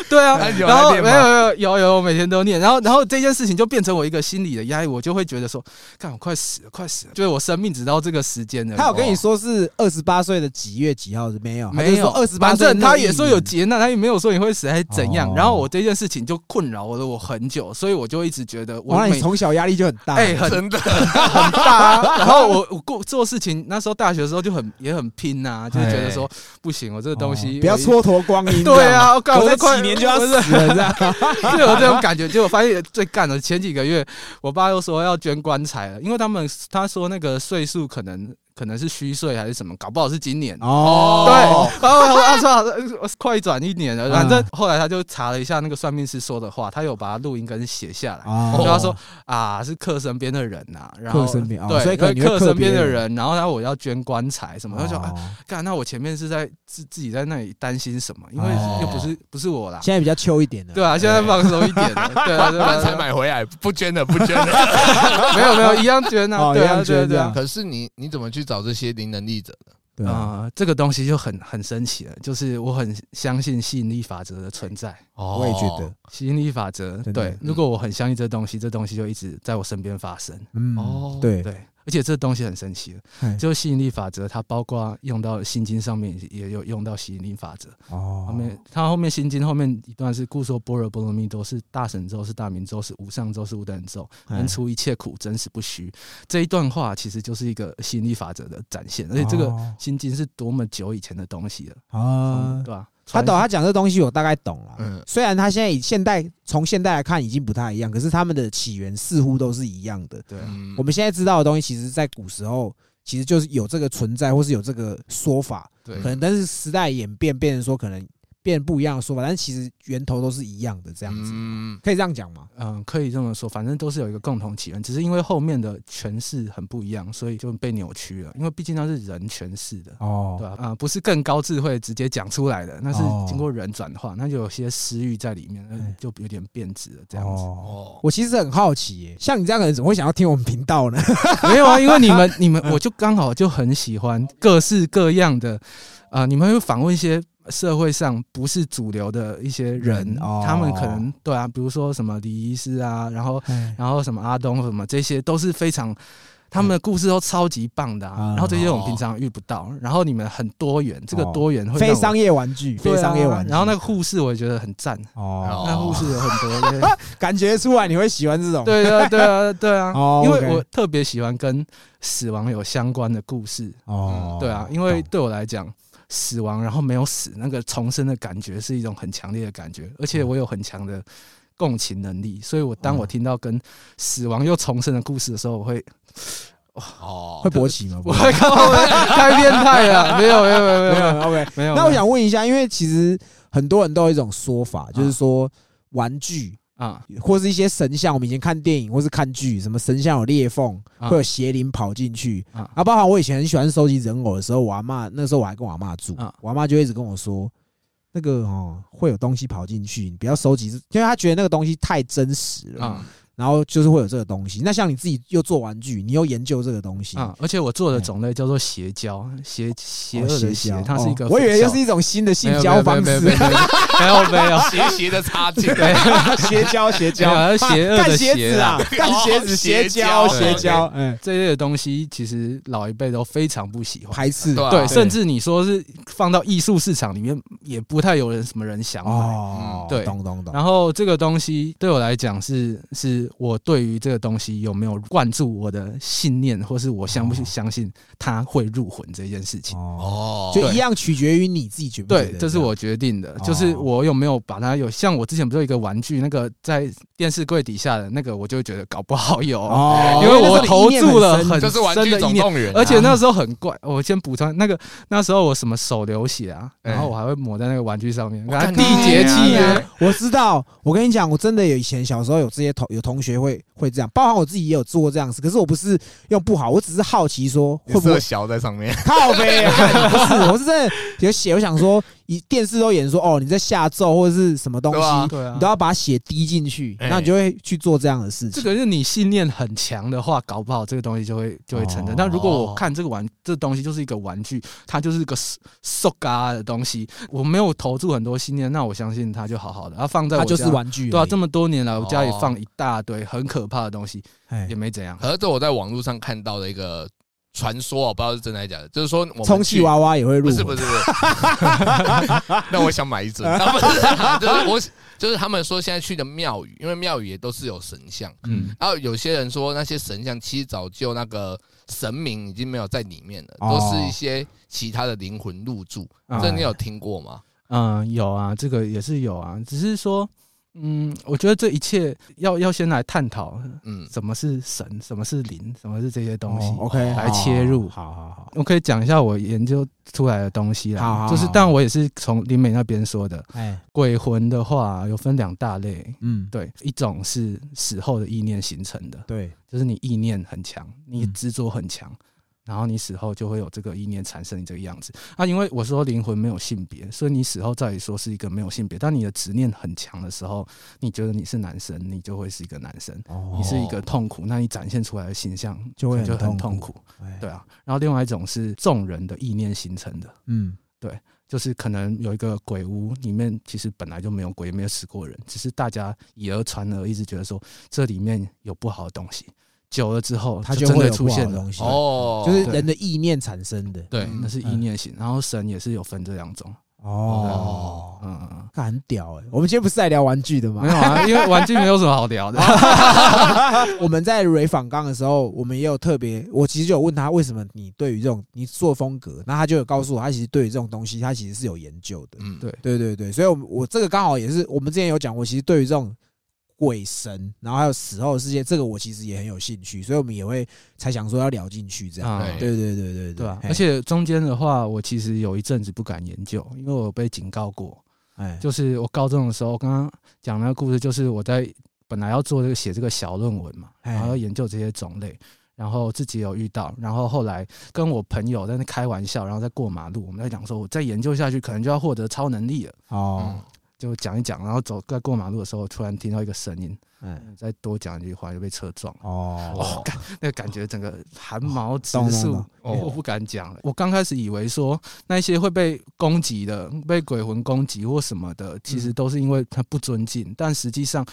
对啊，然后没有没有有有，我每天都念，然后然后这件事情就变成我一个心理的压力，我就会觉得说，看我快死了，快死了，就是我生命只到这个时间了。他有跟你说是二十八岁的几月几号是没有？没有二十八反岁，正他也说有劫难，他也没有说你会死还是怎样哦。然后我这件事情就困扰了我很久，所以我就一直觉得我从小压力就很大。哎很真的，很大啊。然后我我过做事情，那时候大学的时候就很也很拼呐，就是觉得说不行，我这个东西哦不要蹉跎光阴。对啊，我干我在我都快几年就要死了，这样。就有这种感觉。结果发现最干的前几个月，我爸又说要捐棺材了，因为他们他说那个岁数可能可能是虚岁还是什么，搞不好是今年。哦，对，然后我说啊，操，呃快转一年了。嗯反正后来他就查了一下那个算命师说的话，他有把它录音跟写下来。哦就他说啊，是克身边的人呐、然后克身边哦对，所身边的人，然后他我要捐棺材什么，他就说啊，哦干，那我前面是在自自己在那里担心什么？因为哦又不是不是我啦，现在比较秋一点的。对啊，现在放松一点了，对啊，对啊，棺材买回来不捐的，不捐的。没有没有一样捐啊，哦一样对啊，对啊对啊捐这样。可是你你怎么去找这些灵能力者的？对啊，啊，这个东西就很很神奇了，就是我很相信吸引力法则的存在。哦。我也觉得，吸引力法则，对，如果我很相信这东西，这东西就一直在我身边发生。嗯哦，对，对，而且这东西很神奇就是吸引力法则，它包括用到心经上面也也有用到吸引力法则。后哦，面它后面心经后面一段是故说般若波罗蜜多是大神咒，是大明咒，是无上咒，是无等咒，哎能除一切苦，真实不虚。这一段话其实就是一个吸引力法则的展现，而且这个哦心经是多么久以前的东西了，啊嗯，对吧？他懂，他讲这东西我大概懂了。嗯。虽然他现在以现代从现代来看已经不太一样，可是他们的起源似乎都是一样的。对，嗯。我们现在知道的东西，其实在古时候其实就是有这个存在，或是有这个说法，对。可能但是时代演变，变成说可能变不一样的说法，但是其实源头都是一样的，这样子，嗯，可以这样讲吗？嗯，可以这么说，反正都是有一个共同起源，只是因为后面的诠释很不一样，所以就被扭曲了。因为毕竟那是人诠释的，哦对吧、啊？不是更高智慧直接讲出来的，那是哦经过人转化，那就有些私欲在里面，就有点变质了这样子。哦，哦，我其实很好奇耶，像你这样的人怎么会想要听我们频道呢？没有啊，因为你们你们，我就刚好就很喜欢各式各样的，啊，你们会访问一些社会上不是主流的一些人他们可能对啊，比如说什么李医师啊，然后哎。然后什么阿东什么这些都是非常。他们的故事都超级棒的、啊，啊然后这些我们平常遇不到，然后你们很多元，这个哦。多元会非商业玩具，非商业玩具。然后那个护士我也觉得很赞，哦，那护士有很多，感觉出来你会喜欢这种。对啊对啊对啊，哦因为我特别喜欢跟死亡有相关的故事，哦，对啊，因为懂。对我来讲，死亡然后没有死，那个重生的感觉是一种很强烈的感觉，而且我有很强的共情能力，所以我当我嗯听到跟死亡又重生的故事的时候，我会哦会勃起吗？我会太变态了，没有没有没有没有 OK。没有。那我想问一下，因为其实很多人都有一种说法，就是说玩具啊。或是一些神像，我们以前看电影或是看剧，什么神像有裂缝，啊。会有邪灵跑进去。啊。啊。包括我以前很喜欢收集人偶的时候，我阿妈那时候我还跟我阿妈住啊，我阿妈就一直跟我说。那个哦，会有东西跑进去，你不要收集，因为她觉得那个东西太真实了，啊然后就是会有这个东西。那像你自己又做玩具，你又研究这个东西，啊！而且我做的种类叫做邪教，邪邪恶的邪哦，它是一个哦我以为又是一种新的性交方式。没有没有，没有没有没有。斜斜 的插进，邪教邪交，没有邪恶的鞋邪子啊，干鞋子哦邪教邪教嗯，这类的东西，其实老一辈都非常不喜欢。排斥对，甚至你说是放到艺术市场里面，也不太有人什么人想买。哦，对。懂懂懂，然后这个东西对我来讲是，是我对于这个东西有没有灌注我的信念，或是我相不哦相信它会入魂这件事情。哦，哦，就一样取决于你自己决不觉得，对这是我决定的，哦就是我有没有把它有像我之前不是有一个玩具，那个在电视柜底下的那个，我就觉得搞不好有，哦，因为我投注了很这是玩具深的意念。总动员啊，而且那时候很怪，我先补充那个那时候我什么手流血啊，哎然后我还会抹在那个玩具上面，我给它看缔结你契啊约。我知道，我跟你讲，我真的有以前小时候有这些同有同学会会这样，包含我自己也有做过这样的事。可是我不是用不好，我只是好奇说会不会小在上面，靠呗？干 不是，我是真的有写，我想说，一电视都演说哦你在下咒或者是什么东西，对啊。你都，要把血滴进去，那你就会去做这样的事情。这个是你信念很强的话，搞不好这个东西就会就会成真。哦。但如果我看这个玩这东西就是一个玩具，它就是个塑嘎的东西，我没有投注很多信念，那我相信它就好好的，它放在我它就是玩具，对啊，这么多年来，我家里哦。放一大堆很可怕的东西，哎也没怎样。可是这我在网络上看到的一个传说，我不知道是真的还是假的，就是说我们充气娃娃也会入，不是不是不是，那我想买一尊，那不是啊，就是我就是他们说现在去的庙宇，因为庙宇也都是有神像，嗯，然后有些人说那些神像其实早就那个神明已经没有在里面了，哦。都是一些其他的灵魂入住，啊。这你有听过吗？嗯，有啊，这个也是有啊，只是说，嗯，我觉得这一切要要先来探讨嗯，什么是神，什么是灵，什么是这些东西。哦 OK 来切入。好好好，我可以讲一下我研究出来的东西啦，就是好好。好，但我也是从林美那边说的。哎，鬼魂的话有分两大类，嗯，对，一种是死后的意念形成的，对，就是你意念很强，你嗯。执着很强，然后你死后就会有这个意念产生你这个样子。啊，因为我说灵魂没有性别，所以你死后照理说是一个没有性别。但你的执念很强的时候，你觉得你是男生，你就会是一个男生；哦你是一个痛苦，那你展现出来的形象就会很就很痛苦对啊，然后另外一种是众人的意念形成的。嗯，对就是可能有一个鬼屋，里面其实本来就没有鬼，也没有死过人，只是大家以讹传讹，一直觉得说这里面有不好的东西，久了之后它就真的就会出现东西，哦，就是人的意念产生的，对，嗯那是意念型，然后神也是有分这两种。哦，嗯很屌哎！我们今天不是在聊玩具的吗没？有啊，因为玩具没有什么好聊的。我们在蕊访刚的时候，我们也有特别，我其实就有问他为什么你对于这种你做风格，那他就有告诉我，他其实对于这种东西，他其实是有研究的。嗯，对对对对，所以我们我这个刚好也是我们之前有讲过，其实对于这种鬼神，然后还有死后的世界，这个我其实也很有兴趣，所以我们也会才想说要聊进去这样。啊对对对对对啊，而且中间的话，我其实有一阵子不敢研究，因为我被警告过。哎，就是我高中的时候，刚刚讲那个故事，就是我在本来要做这个写这个小论文嘛，哎然后要研究这些种类，然后自己有遇到，然后后来跟我朋友在那开玩笑，然后在过马路，我们在讲说，我再研究下去，可能就要获得超能力了，哦嗯，就讲一讲，然后走在过马路的时候，突然听到一个声音，哎，再多讲一句话就被车撞哦。哦，那个感觉整个汗毛直竖，哦我不敢讲了。我刚开始以为说那些会被攻击的、被鬼魂攻击或什么的，其嗯。实都是因为他不尊敬，但实际上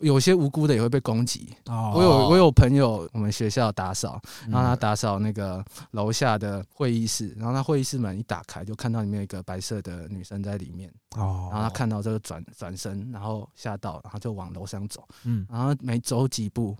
有些无辜的也会被攻击。哦。我有我有朋友，我们学校打扫，嗯。然后他打扫那个楼下的会议室，然后他会议室门一打开，就看到里面有一个白色的女生在里面，哦，然后他看到这个转转身，然后吓到，然后就往楼上走，嗯然后没走几步，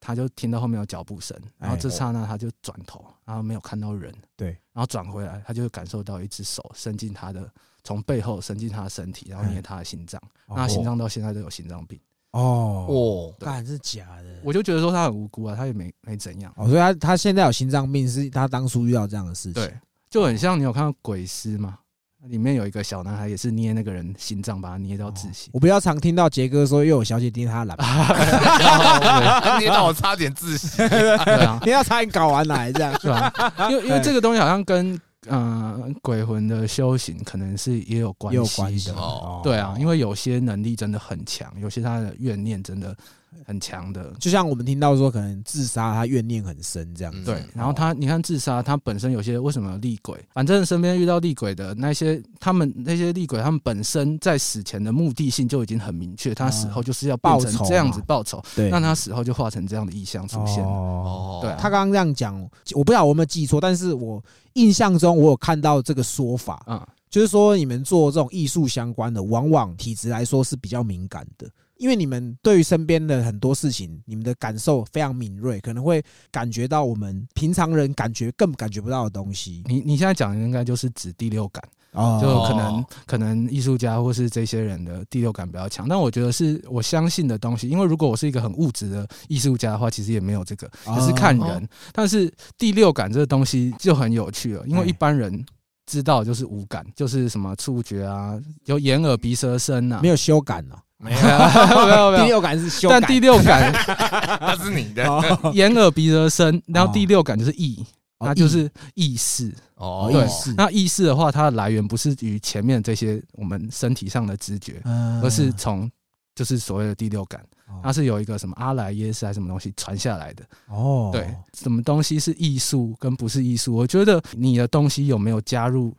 他就听到后面有脚步声，然后这刹那他就转头，然后没有看到人，对，然后转回来，他就感受到一只手伸进他的，从背后伸进他的身体，然后捏他的心脏，那他心脏到现在都有心脏病，哦，哦，干是假的。我就觉得说他很无辜啊，他也没没怎样，哦，所以他他现在有心脏病，是他当初遇到这样的事情。对，就很像你有看到鬼尸吗？里面有一个小男孩也是捏那个人心脏，把他捏到窒息。我比较常听到杰哥说，又有小姐捏他的懒 捏到我差点窒息。对啊，捏到差点搞完来这样。对吧，因为 因为这个东西好像跟呃鬼魂的修行可能是也有关系关系的。哦对啊，因为有些能力真的很强，有些他的怨念真的很强的。就像我们听到说，可能自杀他怨念很深这样子。嗯对，然后他，你看自杀，他本身有些为什么有厉鬼？反正身边遇到厉鬼的那些，他们那些厉鬼，他们本身在死前的目的性就已经很明确，他死后就是要报仇成这样子报仇，对，那他死后就化成这样的意象出现。哦，哦对啊他刚刚这样讲，我不知道我有没有记错，但是我印象中我有看到这个说法，嗯，就是说你们做这种艺术相关的，往往体质来说是比较敏感的，因为你们对于身边的很多事情，你们的感受非常敏锐，可能会感觉到我们平常人感觉更感觉不到的东西。你你现在讲的应该就是指第六感。哦就可能可能艺术家或是这些人的第六感比较强，但我觉得是我相信的东西。因为如果我是一个很物质的艺术家的话，其实也没有这个，哦也是看人。但是第六感这个东西就很有趣了，因为哎一般人知道就是五感，就是什么触觉啊，有眼耳鼻舌身啊，没有修感哦，没有，没有没有。第六感是修感，但第六感 那是你的哦眼耳鼻舌身，然后第六感就是意，哦它就是意识。哦对意识那意识的话，它的来源不是于前面这些我们身体上的知觉，嗯而是从就是所谓的第六感，哦它是有一个什么阿莱耶识还是什么东西传下来的。哦，对，什么东西是艺术跟不是艺术？我觉得你的东西有没有加入，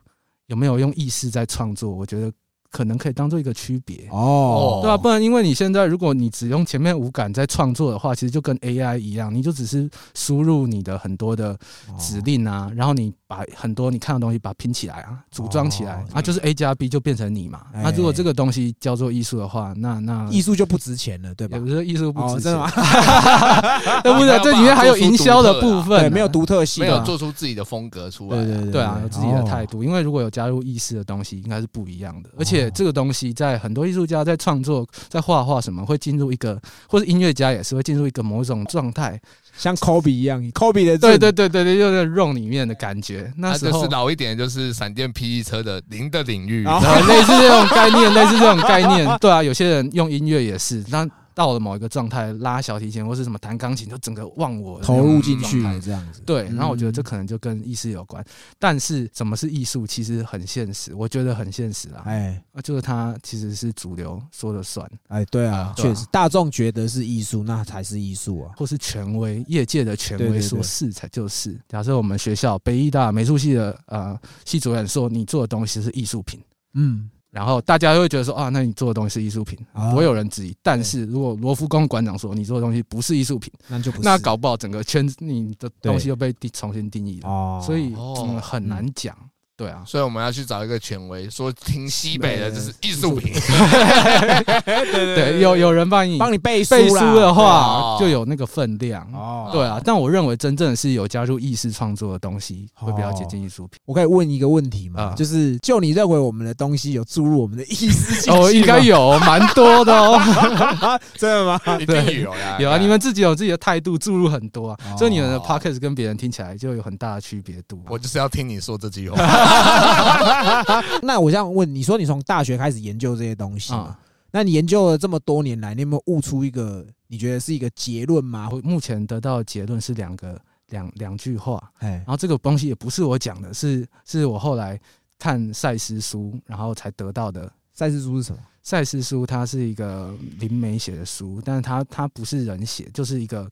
有没有用意识在创作？我觉得可能可以当做一个区别。哦，对啊，不然因为你现在如果你只用前面五感在创作的话，其实就跟 AI 一样，你就只是输入你的很多的哦指令啊，然后你把很多你看的东西把它拼起来啊，组装起来哦啊，就是 A 加 B 就变成你嘛。哎那如果这个东西叫做艺术的话，那那艺术就不值钱了，对吧也？不是艺术不哦，值钱？对不对？这里面还有营销的部分啊，对，没有独特性啊，没有做出自己的风格出来啊。对对对对啊，有自己的态度。度。因为如果有加入意识的东西，应该是不一样的。而哦且这个东西在很多艺术家在创作、在画画什么，会进入一个，或者音乐家也是会进入一个某种状态。像 Kobe 一样，Kobe 的对这对对对对，就是 room 里面的感觉。那时候是老一点，就是闪电霹雳车的零的领域。哦呃类似这种概念，类似这种概念。对啊，有些人用音乐也是，那到了某一个状态，拉小提琴或是什么弹钢琴，就整个忘我投入进去这样子。对，然后我觉得这嗯可能就跟意识有关，但是什么是艺术，其实很现实，我觉得很现实啊。哎啊，就是它其实是主流说了算，哎，对啊确实，大众觉得是艺术，那才是艺术啊。或是权威业界的权威说是才就是。假设我们学校北艺大美术系的呃系主任说你做的东西是艺术品，嗯，然后大家就会觉得说啊，那你做的东西是艺术品，啊。不会有人质疑。但是如果罗浮宫馆长说你做的东西不是艺术品，那就不是。那搞不好整个圈子你的东西又被定重新定义了，哦，所以哦。嗯很难讲。对啊，所以我们要去找一个权威，说听西北的这是艺术品。对对，有有人帮你帮你背书背书的话哦，就有那个分量。哦，对啊，但我认为真正是有加入意识创作的东西，会比较接近艺术品。我可以问一个问题吗？啊就是就你认为我们的东西有注入我们的意识进去吗哦，应该，有蛮多的哦。真的吗？一定有呀，有啊，你们自己有自己的态度，注入很多啊，哦所以你们的 podcast 跟别人听起来就有很大的区别度啊。我就是要听你说这句话。那我这样问，你说你从大学开始研究这些东西？那你研究了这么多年来，你有没有悟出一个你觉得是一个结论吗？我目前得到的结论是两个两两句话，哎然，后这个东西也不是我讲的，是是我后来看赛斯书，然后才得到的赛斯书是什么？赛斯书它是一个灵媒写的书，但是它它不是人写，就是一个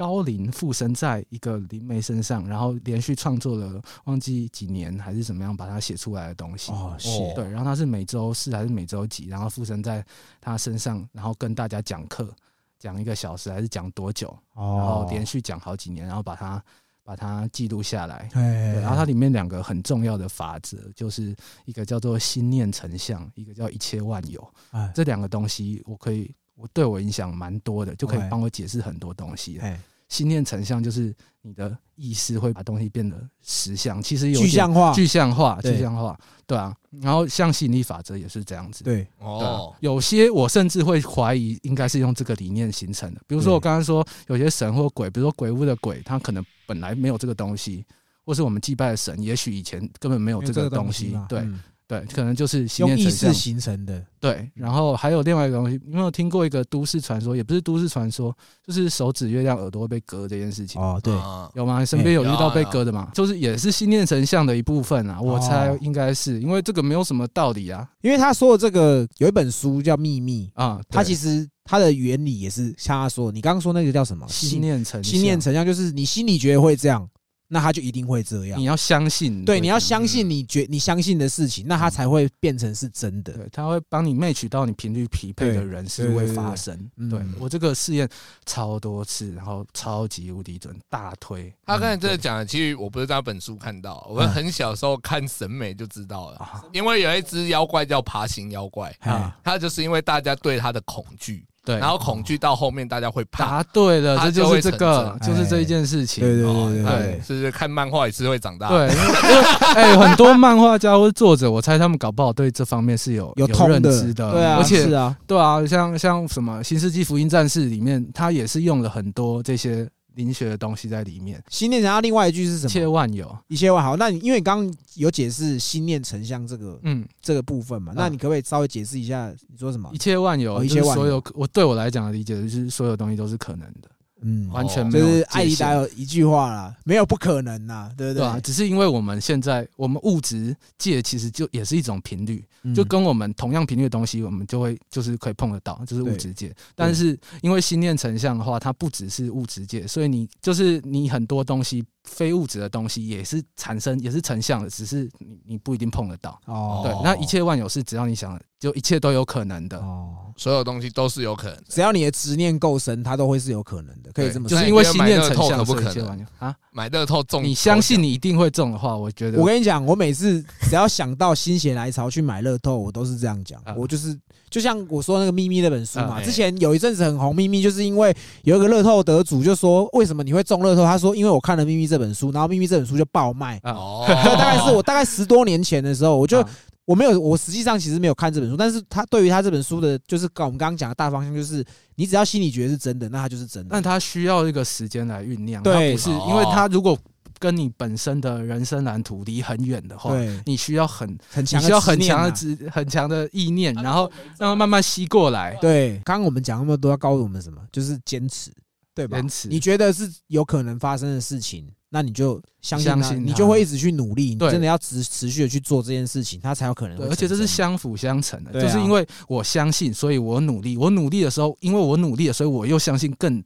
高龄附身在一个灵媒身上，然后连续创作了忘记几年还是怎么样把它写出来的东西。哦，是哦对，然后他是每周四还是每周几，然后附身在他身上，然后跟大家讲课，讲一个小时还是讲多久，哦然后哦，连续讲好几年，然后把它把它记录下来。哎，对，然后它里面两个很重要的法则，就是一个叫做心念成像，一个叫一切万有。哎这两个东西，我可以我对我影响蛮多的，就可以帮我解释很多东西了。哎，心念成像就是你的意识会把东西变得实像，其实有点具象化，具象化，对。具象化，对啊。然后像吸引力法则也是这样子。对，哦，有些我甚至会怀疑，应该是用这个理念形成的。比如说我刚刚说，有些神或鬼，比如说鬼屋的鬼，他可能本来没有这个东西，或是我们祭拜的神，也许以前根本没有这这个东西。对。嗯对，可能就是心用意念成像识。形成的，对，然后还有另外一个东西，你有没有听过一个都市传说？也不是都市传说，就是手指月亮耳朵会被割这件事情。哦，对，啊有吗？身边有遇到被割的吗？就是也是心念成像的一部分啊，我猜哦应该是，因为这个没有什么道理啊因为他说的这个有一本书叫《秘密》，啊，它其实它的原理也是像他说，你刚刚说那个叫什么？心念成心念成像，就是你心里觉得会这样，那他就一定会这样你。要相信，对，你要相信你觉你相信的事情，那他才会变成是真的。对，他会帮你 match 到你频率匹配的人是会发生。嗯对我这个试验超多次，然后超级无敌准，大推他刚才真的讲的，其实我不是在那本书看到，我很小时候看审美就知道了。啊因为有一只妖怪叫爬行妖怪，啊啊，它就是因为大家对它的恐惧，对，然后恐惧到后面大家会怕。答对了，这就是这个，就是这一件事情。对对哦对对就，是不是看漫画也是会长大？对，因为 因为哎，很多漫画家或者作者，我猜他们搞不好对这方面是有有通认知的，对啊，而且是啊，对啊，像像什么《新世纪福音战士》里面，他也是用了很多这些灵学的东西在里面，心念成像另外一句是什么一切？万有。一切万好。那你因为你刚刚有解释心念成像这个嗯，这个部分嘛，那你可不可以稍微解释一下你说什么一？切万有，哦一切万有我对我来讲的理解就是所有东西都是可能的，嗯，完全没有就是艾迪界限达有一句话啦，没有不可能呐，对不对？啊，只是因为我们现在我们物质界其实就也是一种频率，嗯。就跟我们同样频率的东西，我们就会就是可以碰得到，就是物质界。但是因为心念成像的话，它不只是物质界，所以你就是你很多东西非物质的东西也是产生也是成像的，只是你你不一定碰得到。哦。对，那一切万有是只要你想，就一切都有可能的。哦，所有东西都是有可能的。只要你的执念够深，它都会是有可能的，可以这么说。就是因为心念成像，透可不可能啊！买乐透中，你相信你一定会中的话，我觉得我跟你讲，我每次只要想到心血来潮去买乐透，我都是这样讲啊。我就是就像我说那个《秘密》那本书嘛，啊之前有一阵子很红，《秘密》就是因为有一个乐透得主就说为什么你会中乐透？他说因为我看了《秘密》这本书，然后《秘密》这本书就爆卖。啊哦，大概是我大概十多年前的时候，我就啊我没有，我实际上其实没有看这本书，但是他对于他这本书的，就是跟我们刚刚讲的大方向，就是你只要心里觉得是真的，那它就是真的但。它需要一个时间来酝酿，它对不是哦因为它如果跟你本身的人生蓝图离很远的话，对，你需要很很强需要很执念啊强的执很强的意念，然后让它慢慢吸过来。对，刚刚我们讲那么多，要告诉我们什么？就是坚持，对吧？坚持你觉得是有可能发生的事情，那你就相信你就会一直去努力，你真的要持持续的去做这件事情，它才有可能，而且这是相辅相成的，啊就是因为我相信，所以我努力。我努力的时候，因为我努力了，所以我又相信更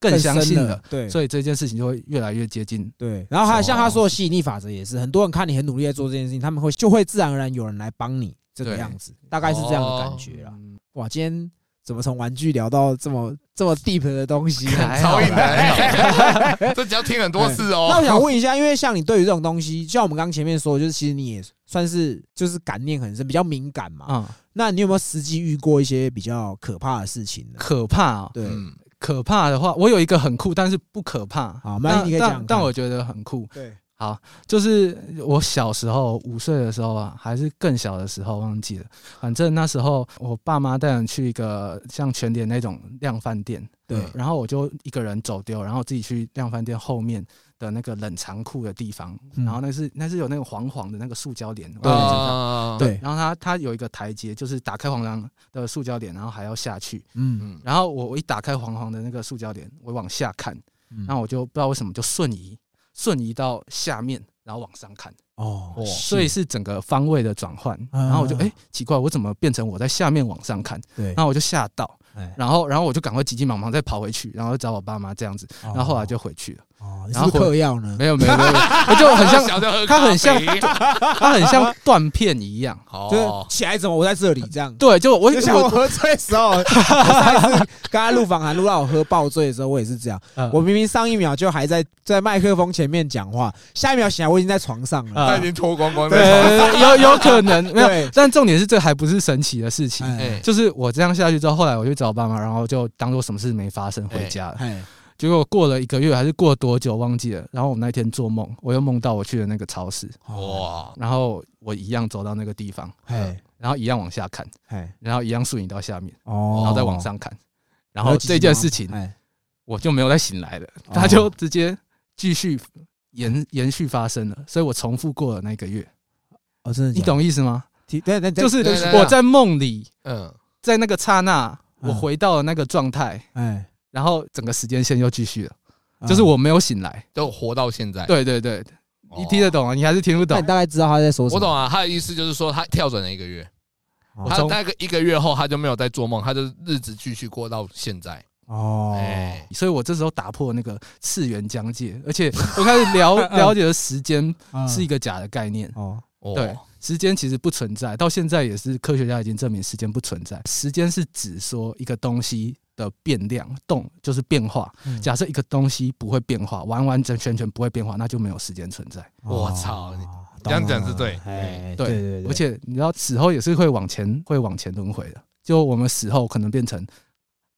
更相信了，，了对。所以这件事情就会越来越接近。对，然后还有像他哦说的吸引力法则也是，很多人看你很努力在做这件事情，他们会就会自然而然有人来帮你这个样子，大概是这样的感觉啦。嗯哇，今天怎么从玩具聊到这么这么 deep 的东西？还超硬的，这只要听很多次哦那我哦。想问一下，因为像你对于这种东西，就像我们刚刚前面说的，就是其实你也算是就是感念很深，比较敏感嘛。嗯，那你有没有实际遇过一些比较可怕的事情呢？可怕哦。对，嗯，可怕的话，我有一个很酷，但是不可怕。好没关系但你可以讲但我觉得很酷。对，好，就是我小时候五岁的时候啊，还是更小的时候，忘记了。反正那时候我爸妈带人去一个像全联那种量贩店，对然后我就一个人走丢，然后自己去量贩店后面的那个冷藏库的地方，嗯然后那是那是有那个黄黄的那个塑胶帘，对然后它它有一个台阶，就是打开黄黄的塑胶帘，然后还要下去。嗯嗯，然后我我一打开黄黄的那个塑胶帘，我往下看，嗯然后我就不知道为什么就瞬移瞬移到下面，然后往上看，哦，所以是整个方位的转换。啊。然后我就哎、奇怪，我怎么变成我在下面往上看？对，然后我就吓到，哎。然后然后我就赶快急急忙忙再跑回去，然后找我爸妈这样子，然后后来就回去了。哦，你是嗑药呢？没有没有没有，我 就很像他很像咖啡它很像断片一样。就起来怎么我在这里这样。对，就我就像我我喝醉的时候，我上一次跟他录访谈录到我喝爆醉的时候，我也是这样。呃我明明上一秒就还在在麦克风前面讲话，下一秒醒来我已经在床上了。已经脱光光对在床有有可能没有，但重点是这还不是神奇的事情。哎就是我这样下去之后，后来我去找我爸妈，然后就当做什么事没发生回家了。哎结果过了一个月还是过了多久忘记了，然后我那天做梦，我又梦到我去了那个超市，哇，然后我一样走到那个地方，哎然后一样往下看，哎然后一样瞬移到下面，哦，然后再往上看，然后这件事情哎我就没有再醒来了，哦它就直接继续延延续发生了，所以我重复过了那个月，哦，真的，你？懂意思吗？对对对，就是我在梦里，嗯，在那个刹那，嗯。我回到了那个状态，哎，然后整个时间线又继续了，啊就是我没有醒来。都活到现在。对对对，哦你听得懂啊？你还是听不懂那你？大概知道他在说什么？我懂啊，他的意思就是说他跳转了一个月，哦他从那个一个月后他就没有再做梦，他就日子继续过到现在。哦，哎，所以我这时候打破那个次元疆界，而且 我开始了了解了时间嗯是一个假的概念。哦，哦对，时间其实不存在，到现在也是科学家已经证明时间不存在。时间是指说一个东西的变量动，就是变化。嗯。假设一个东西不会变化，完完整全全不会变化，那就没有时间存在。我操这样讲是对。哎，对对对对，而且你知道死后也是会往前会往前轮回的，就我们死后可能变成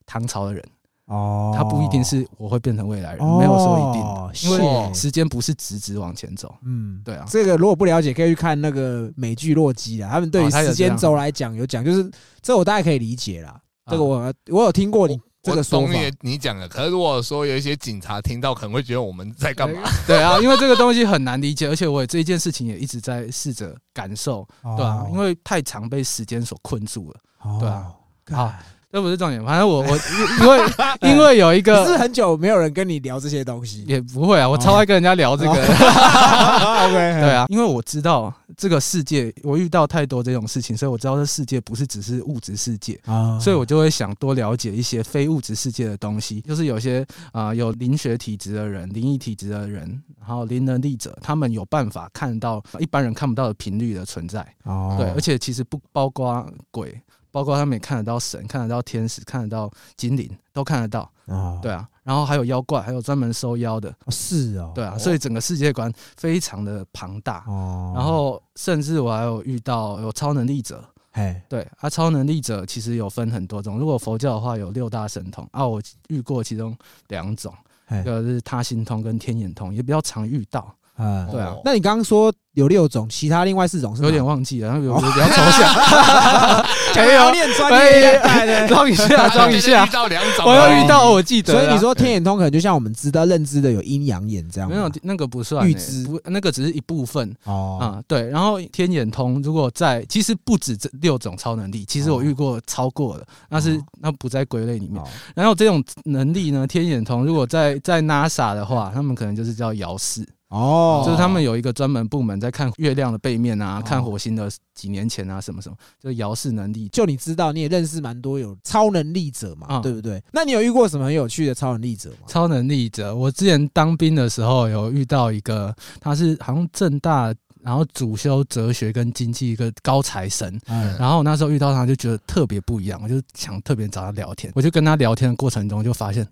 唐朝的人，哦，他不一定是我会变成未来人，没有说一定。哦因为时间不是直直往前走。嗯，对啊。这个如果不了解，可以去看那个美剧《洛基》啊，他们对于时间轴来讲有讲，就是这我大概可以理解啦。啊这个我我有听过你这个说法，你你讲的，可是如果说有一些警察听到，可能会觉得我们在干嘛？对啊，因为这个东西很难理解，而且我也这一件事情也一直在试着感受，对啊，因为太常被时间所困住了。哦对啊，好这不是重点，反正我我因为 因为有一个是很久没有人跟你聊这些东西也不会啊，我超爱跟人家聊这个。OK，对，啊，因为我知道这个世界，我遇到太多这种事情，所以我知道这世界不是只是物质世界，啊所以我就会想多了解一些非物质世界的东西。就是有些啊、呃有灵学体质的人、灵异体质的人，然后灵能力者，他们有办法看到一般人看不到的频率的存在。哦对，而且其实不包括鬼，包括他们也看得到神，看得到天使，看得到精灵，都看得到。啊对啊，然后还有妖怪，还有专门收妖的。哦是哦，对啊，哦所以整个世界观非常的庞大。哦，然后甚至我还有遇到有超能力者，哎对啊，超能力者其实有分很多种。如果佛教的话，有六大神通啊，我遇过其中两种，哎一个是他心通跟天眼通，也比较常遇到。啊对啊。哦。那你刚刚说有六种，其他另外四种是有点忘记了，然后有有比较抽象，讲要练专业装一下，装一下。遇。到两种，我又遇到，我记得。所以你说天眼通可能就像我们知道认知的有阴阳眼这样吗，没有那个不算、欸，预知。不，那个只是一部分。哦。啊、对，然后天眼通如果在，其实不止这六种超能力，其实我遇过超过了，那是哦那不在归类里面。哦。然后这种能力呢，天眼通如果在在 NASA 的话，他们可能就是叫遥视，哦，就是他们有一个专门部门在看月亮的背面啊，哦看火星的几年前啊，什么什么，就是遥视能力。就你知道，你也认识蛮多有超能力者嘛，嗯对不对？那你有遇过什么很有趣的超能力者吗？超能力者，我之前当兵的时候有遇到一个，他是好像正大，然后主修哲学跟经济一个高材生，嗯然后我那时候遇到他就觉得特别不一样，我就想特别找他聊天。我就跟他聊天的过程中就发现，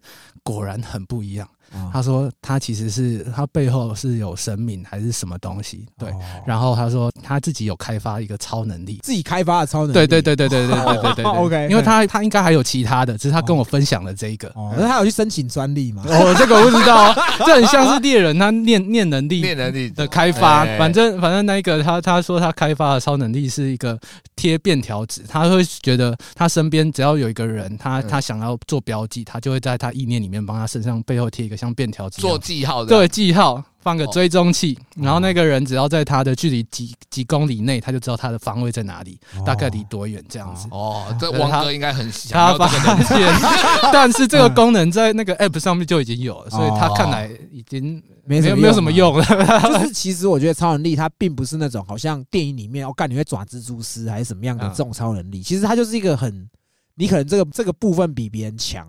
果然很不一样。啊。他说他其实是他背后是有神明还是什么东西，对。哦然后他说他自己有开发一个超能力。自己开发的超能力，对对对对对对对对对对 OK 因为他他应该还有其他的，只是他跟我分享了这一个。哦，那他有去申请专利吗？哦，这个我不知道，这很像是猎人他念念能力念能力的开发，哎。反正反正那个他他说他开发的超能力是一个贴便条纸，他会觉得他身边只要有一个人，他嗯。他想要做标记，他就会在他意念里面帮他身上背后贴一个个像便条纸做，记号的，对，记号放个哦。追踪器，然后那个人只要在他的距离几几公里内，他就知道他的方位在哪里，大概离多远这样子。哦，这王哥应该很想他发要这个能力现，但是这个功能在那个 App 上面就已经有了，所以他看来已经没没有没有什么用了。就是其实我觉得超能力它并不是那种好像电影里面哦，干你会抓蜘蛛丝还是什么样的嗯。这种超能力，其实它就是一个很你可能这个这个部分比别人强，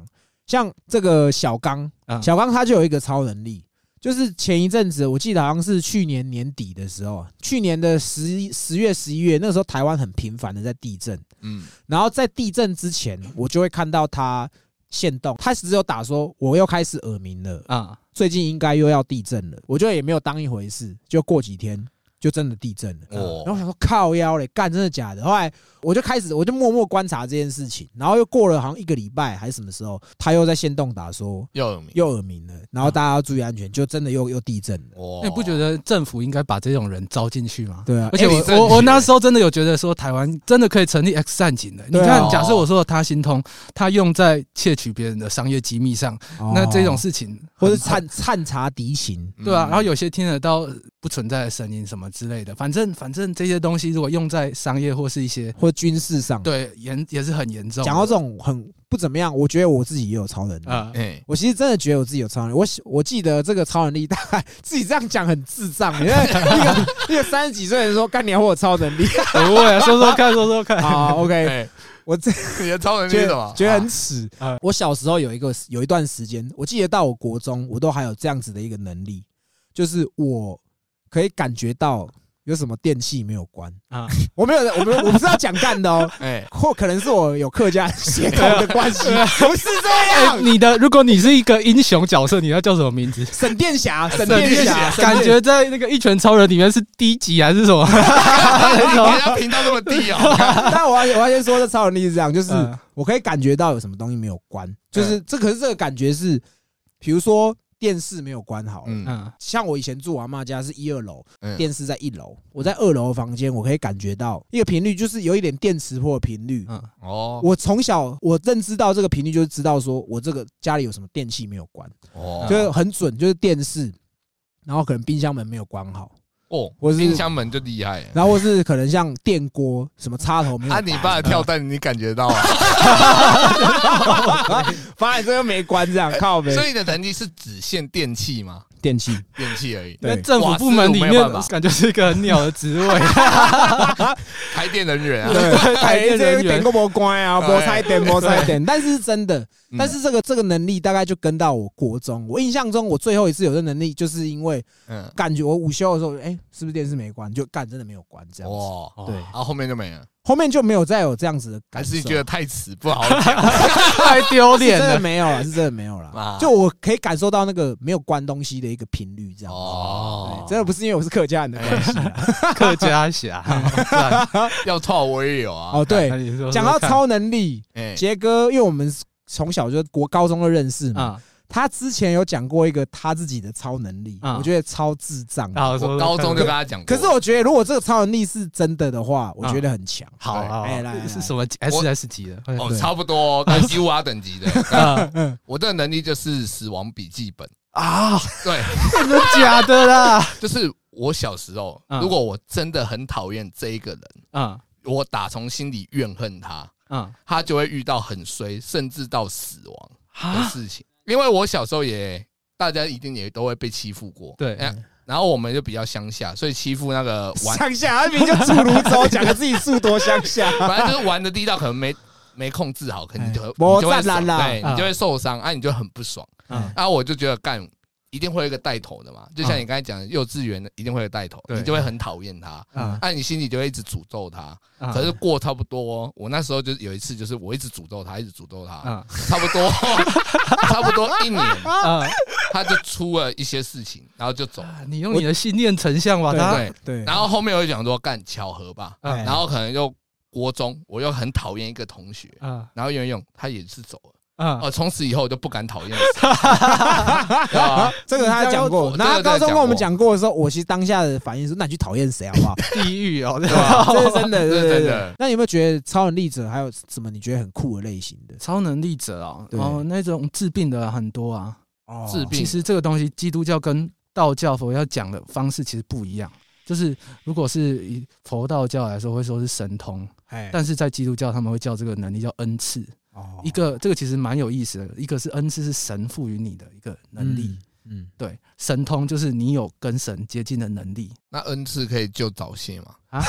像这个小刚，嗯小刚他就有一个超能力。就是前一阵子，我记得好像是去年年底的时候，去年的十一十月、十一月，那时候台湾很频繁的在地震，嗯，然后在地震之前，我就会看到他现动，他只有打说我又开始耳鸣了，啊，最近应该又要地震了，我就也没有当一回事，就过几天就真的地震了。哦然后我想说靠腰嘞，干真的假的？后来我就开始我就默默观察这件事情，然后又过了好像一个礼拜还是什么时候，他又在线动打说又耳鸣，又耳鸣了，然后大家要注意安全，就真的又又地震了。哇那你不觉得政府应该把这种人招进去吗？对啊，而且我我我那时候真的有觉得说，台湾真的可以成立 X 战警的。你看，假设我说的他心通，他用在窃取别人的商业机密上，那这种哦事情或是很探探查敌情，嗯对啊，然后有些听得到不存在的声音什么之类的，反正反正这些东西如果用在商业或是一些或军事上，对严也是很严重。讲到这种很不怎么样，我觉得我自己也有超能力。啊，哎，我其实真的觉得我自己有超能力。我喜我记得这个超能力，大概自己这样讲很智障。因为一个 一个三十几岁的人说：“干你要我有超能力。不会啊，说说看，说说”看。好，OK，哎，我这 你的超能力什么？觉得很耻啊。我小时候有一个有一段时间，我记得到我国中，我都还有这样子的一个能力，就是我可以感觉到有什么电器没有关。啊。我没有，我没有，我不是要讲干的哦，哎，或可能是我有客家血统的关系，不是这哎，样。你的如果你是一个英雄角色，你要叫什么名字？沈殿霞，沈沈殿殿霞，感觉在那个一拳超人里面是低级还是什么？你给他频道这么低哦，但我要我要先说，这超能力是这样，就是嗯我可以感觉到有什么东西没有关，就是这可是这个感觉是，比如说电视没有关好了，嗯。嗯。像我以前住我阿妈家是一二楼，嗯。电视在一楼，我在二楼的房间，我可以感觉到一个频率，就是有一点电磁波的频率。嗯。哦。我从小我认知到这个频率，就是知道说我这个家里有什么电器没有关，哦。就是很准，就是电视，然后可能冰箱门没有关好，哦，或是冰箱门就厉害。然后或是可能像电锅什么插头没有啊，你爸的跳蛋你感觉到啊？发现这个没关，这样靠呗。所以你的成绩是只限电器吗？电器，电器而已，对。在政府部门里面感觉是一个很鸟的职位。开店的人啊，对，台电人。员这个点都没关啊，对。没拆点，没拆点。但是是真的，嗯。但是这个这个能力大概就跟到我国中，我印象中我最后一次有这能力，就是因为嗯，感觉我午休的时候，哎，是不是电视没关？就干真的没有关这样子。哇，对。然后后面就没了，后面就没有再有这样子的感受，还是你觉得太迟不好讲 太丢是真的脸了。没有了，是真的没有了啊。就我可以感受到那个没有关东西的一个频率，这样。哦对，真的不是因为我是客家人的关系啊。客家侠，赞 要套我也有啊。哦，对讲到超能力，哎，杰哥，因为我们从小就国高中就认识嘛，啊，他之前有讲过一个他自己的超能力，嗯我觉得超智障。的。好，说说我高中就跟他讲过，可是我觉得，如果这个超能力是真的的话，我觉得很强。对。好好，哎来来来。是什么？S S 级的？哦，对差不多跟 U R 等级的。我这个能力就是死亡笔记本，啊，对，真的假的啦？就是我小时候，嗯如果我真的很讨厌这一个人，嗯我打从心里怨恨他，嗯他就会遇到很衰，甚至到死亡的啊，事情。因为我小时候也，大家一定也都会被欺负过，对。哎然后我们就比较乡下，所以欺负那个玩，乡下，他明明就住泸州，讲的自己住多乡下。反正就是玩的地道可能没没控制好，可能你就哎你就会对，你就会受伤，啊，你就很不爽。嗯。然后我就觉得干一定会有一个带头的嘛，就像你刚才讲的，幼稚园的一定会有带头，你就会很讨厌他，啊那你心里就会一直诅咒他。嗯。可是过差不多，我那时候就有一次，就是我一直诅咒他，一直诅咒他，嗯。差不多 差不多一年，嗯，他就出了一些事情，然后就走。你用你的信念成像把他，对，对，然后后面我就讲说干巧合吧，嗯。然后可能又国中，我又很讨厌一个同学，嗯。然后用一用他也是走了，嗯哦，从此以后我就不敢讨厌？这个他讲过。这个那他高中跟我们这个讲过的时候，我其实当下的反应是：那你去讨厌谁好不好？地狱哦，对吧？这是真的，这对对对是真的。那你有没有觉得超能力者还有什么你觉得很酷的类型的？超能力者哦，哦，那种治病的很多啊，哦治病其实这个东西，基督教跟道教、佛教讲的方式其实不一样。就是如果是以佛道教来说，会说是神通，哎，但是在基督教他们会叫这个能力叫恩赐。哦一个这个其实蛮有意思的，一个是恩赐是神赋予你的一个能力，，嗯，对，神通就是你有跟神接近的能力那恩赐可以救早泄吗？啊。嗯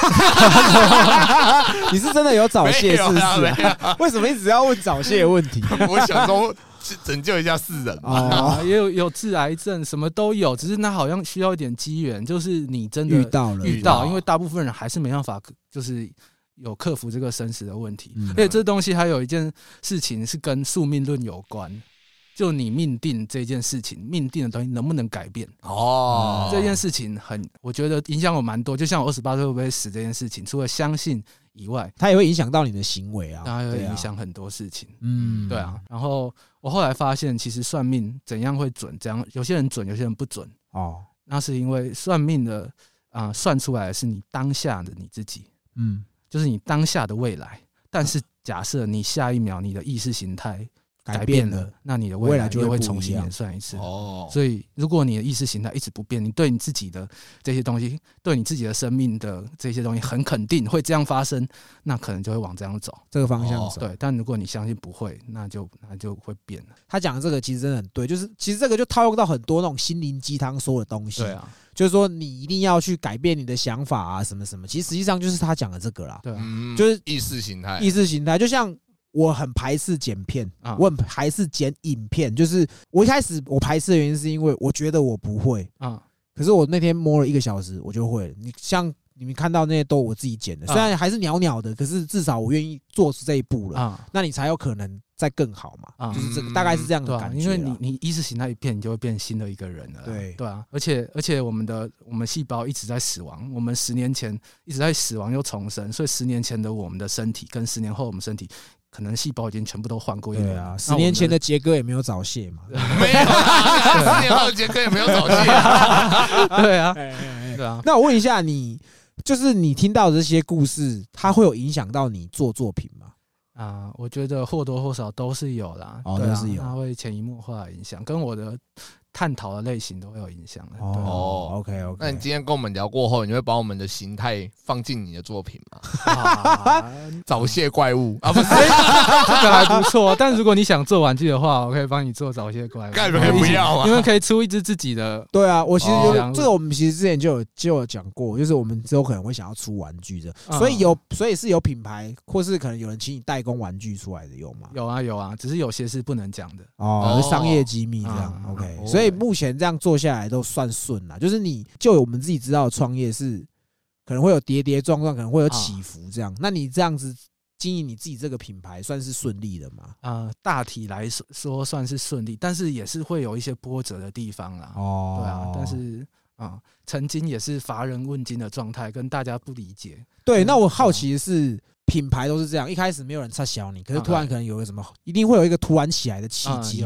你是真的有早泄是不是？为什么一直要问早泄的问题？我想说是拯救一下世人啊，，也有有治癌症，什么都有，只是那好像需要一点机缘，就是你真的遇到了，遇到，因为大部分人还是没办法，就是有克服这个生死的问题。嗯而且这东西还有一件事情是跟宿命论有关，就你命定这件事情，命定的东西能不能改变？哦，这件事情很，我觉得影响我蛮多。就像我二十八岁会不会死这件事情，除了相信以外，它也会影响到你的行为啊，当然会影，响很多事情。嗯，对啊，，然后我后来发现，其实算命怎样会准，怎样有些人准，有些人不准。哦，那是因为算命的啊、算出来的是你当下的你自己，嗯，就是你当下的未来。但是假设你下一秒你的意识形态改变变了，，那你的未来就会重新演算一次。哦，所以，如果你的意识形态一直不变，你对你自己的这些东西，对你自己的生命的这些东西很肯定会这样发生，那可能就会往这样走。这个方向哦走。对，但如果你相信不会，那就那就会变了。他讲的这个其实真的很对，就是其实这个就套用到很多那种心灵鸡汤说的东西，对，啊，就是说你一定要去改变你的想法啊，什么什么，其实实际上就是他讲的这个啦，对啊，嗯就是意识形态，意识形态，就像。我很排斥剪片，啊我很排斥剪影片。就是我一开始我排斥的原因是因为我觉得我不会，啊，可是我那天摸了一个小时，我就会了。你像你们看到那些都我自己剪的，啊虽然还是袅袅的，可是至少我愿意做出这一步了，啊，那你才有可能再更好嘛。啊就是这个大概是这样的感觉啊。因为你你意识形态一变，你就会变新的一个人了。对对啊，而且而且我们的我们细胞一直在死亡，我们十年前一直在死亡又重生，所以十年前的我们的身体跟十年后我们身体，可能细胞已经全部都换过一轮了。对啊，十年前的杰哥也没有早泄嘛。没有啊，十年后杰哥也没有早泄啊。对啊，对啊，那我问一下你，就是你听到的这些故事，它会有影响到你做作品吗？啊，我觉得或多或少都是有啦，对啊哦都是有它会潜移默化的影响，跟我的探讨的类型都会有影响的。哦，OK OK。那你今天跟我们聊过后，你会把我们的形态放进你的作品吗？啊 早泄怪物啊，不是，这个还不错。但如果你想做玩具的话，我可以帮你做早泄怪物。干嘛不要啊你们可以出一只自己的。对啊，我其实哦有这个，我们其实之前就有就有讲过，就是我们之后可能会想要出玩具的，嗯所以有所以是有品牌，或是可能有人请你代工玩具出来的，有吗？有啊有啊，只是有些是不能讲的。哦，商业机密这样嗯，OK。哦所以目前这样做下来都算顺啦，就是你就我们自己知道的创业是可能会有跌跌撞撞，可能会有起伏这样。那你这样子经营你自己这个品牌，算是顺利的吗？呃，大体来说说算是顺利，但是也是会有一些波折的地方啦。哦对啊，但是啊、曾经也是乏人问津的状态，跟大家不理解。对，嗯那我好奇的是，品牌都是这样，一开始没有人插小你，可是突然可能有个什么，一定会有一个突然起来的契啊机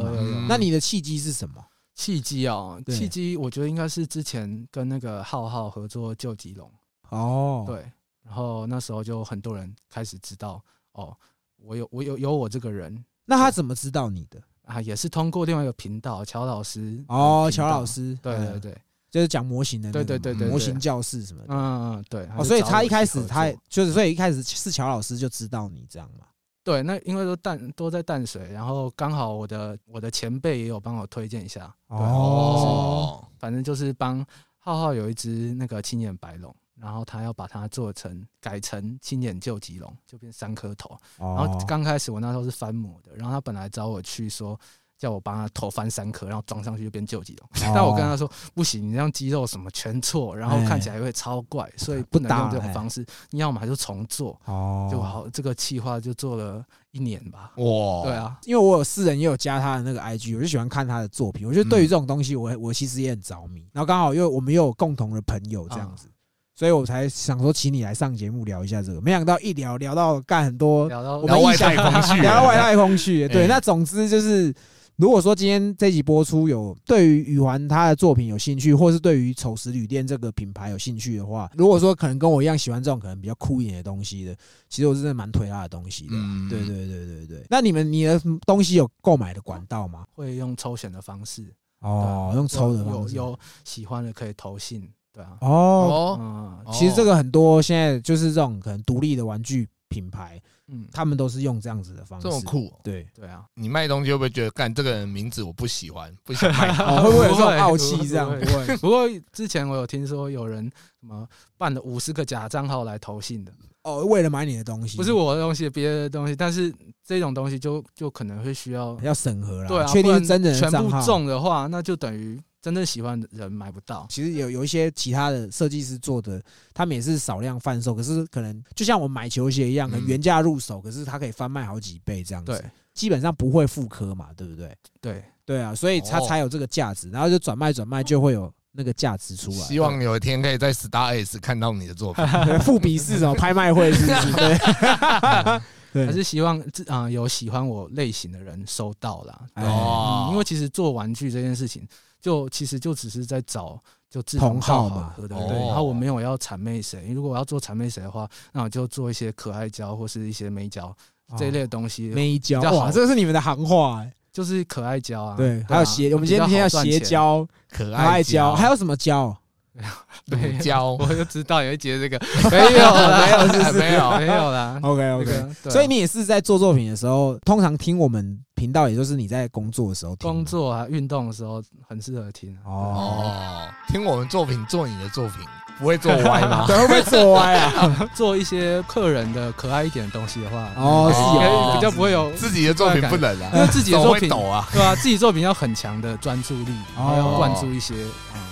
那你的契机是什么？契机哦，契机，我觉得应该是之前跟那个浩浩合作救吉龙，哦，，对，然后那时候就很多人开始知道哦，我有我有有我这个人。那他怎么知道你的？啊，也是通过另外一个频道乔老师哦，乔老，师，嗯，对对。对，就是讲模型的对对对对对。模型教室什么的。嗯嗯对，哦，所以他一开始他就是，所以一开始是乔老师就知道你这样嘛。对，那因为都淡都在淡水，然后刚好我的我的前辈也有帮我推荐一下，对哦，反正就是帮浩浩有一只那个青眼白龙，然后他要把它做成改成青眼救急龙，就变三颗头。然后哦，刚开始我那时候是翻模的，然后他本来找我去说。叫我帮他头翻三颗，然后装上去就变救急龙。哦 但我跟他说不行，你这样肌肉什么全错，然后看起来会超怪，所以不能用这种方式。你要么还是重做，哦，就好。这个企划就做了一年吧。哇，对，啊，因为我有私人也有加他的那个 IG，我就喜欢看他的作品。我觉得对于这种东西我，我其实也很着迷。然后刚好因为我们又有共同的朋友这样子，所以我才想说请你来上节目聊一下这个。没想到一聊聊到干很多，聊到我们空去了，聊到外太空去。对，哎那总之就是。如果说今天这集播出有对于宇环他的作品有兴趣，或是对于丑石旅店这个品牌有兴趣的话，如果说可能跟我一样喜欢这种可能比较酷一点的东西的，其实我是真的蛮推他的东西的。嗯对对对对对。那你们你的东西有购买的管道吗？会用抽选的方式，哦，用抽的有方式。有喜欢的可以投信，对啊，哦，哦，嗯哦其实这个很多现在就是这种可能独立的玩具品牌，嗯，他们都是用这样子的方式。这么酷哦。对，对啊，你卖东西会不会觉得，干这个人名字我不喜欢，不想卖？哦，会不会有 这种傲气这样？不不会。不过之前我有听说有人什么办了五十个假账号来投信的，哦，为了买你的东西，不是我的东西，别的东西，但是这种东西就就可能会需要要审核啦，对啊，确定是真人的全部。中的话，那就等于真正喜欢的人买不到。其实有有一些其他的设计师做的，他们也是少量贩售，可是可能就像我们买球鞋一样，可能嗯原价入手，可是它可以翻卖好几倍这样子。对，基本上不会复刻嘛，对不对？对，对啊，所以它哦才有这个价值，然后就转卖转卖就会有那个价值出来。希望有一天可以在 Star S 看到你的作品。对富比是什么拍卖会是不是？对，对，还是希望自啊、有喜欢我类型的人收到啦。哎哦嗯，因为其实做玩具这件事情，就其实就只是在找就志同同好嘛道合的，哦对。然后我没有要谄媚谁，如果我要做谄媚谁的话，那我就做一些可爱胶或是一些美胶这一类的东西，美胶哇，这个是你们的行话哎。就是可爱胶啊。对，啊还有鞋，我们今天要鞋，胶、可可爱胶，还有有什么胶？对乳胶。比较好赚钱我就知道你会接这个，没有啦，没有是是没有没有啦。OK 那 OK，所以你也是在做作品的时候，通常听我们频道，也就是你在工作的时候听。工作啊、运动的时候很适合听哦，听我们作品做你的作品，不会做歪吗？对，会不会做歪 啊？做一些客人的可爱一点的东西的话，哦比较不会有，自己的作品不能因啊，为自己的作品抖啊。对啊，自己作品要很强的专注力，然后要灌注一些。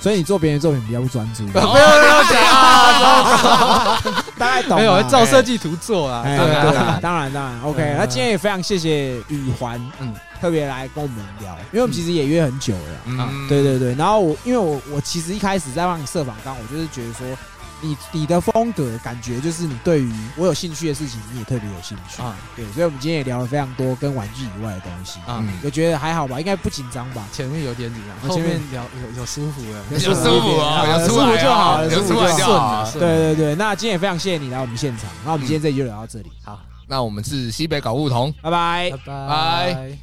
所以你做别人的作品比较不专注，不要不要讲啊！大概懂啊。没有照设计图做啊，哎，对对啊，啊，当然当然，OK。那今天也非常谢谢宇环，嗯嗯，特别来跟我们聊，因为我们其实也约很久了。嗯，对对对，然后我因为我我其实一开始在帮你设访纲，我就是觉得说你你的风格感觉就是你对于我有兴趣的事情，你也特别有兴趣。啊。对，所以我们今天也聊了非常多跟玩具以外的东西。啊。嗯我觉得还好吧，应该不紧张吧？前面有点紧张，后前面面聊有有舒服了，有舒服 啊，有舒服就好了，有舒服就好就好。啊。顺对对对，那今天也非常谢谢你来我们现场，那我们今天这集就聊到这里，好，那我们是西北搞不同，拜拜。拜。拜。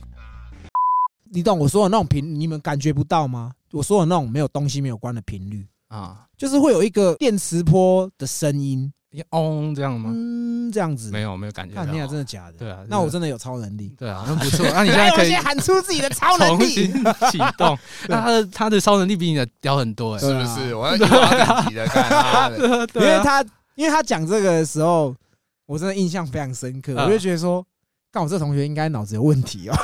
你懂我说的那种频，你们感觉不到吗？我说的那种没有东西没有关的频率，啊，就是会有一个电磁波的声音，嗡这样吗？嗯，这样子。没有没有感觉到看，你俩真的假的？对啊那我真的有超能力。对啊，那不错。那你现，在 可以喊出自己的超能力。启动，那他的他的超能力比你的屌很多哎，是不是？我要看他的，因为他，因为他讲这个的时候，我真的印象非常深刻，嗯我就觉得说，干我这同学应该脑子有问题哦。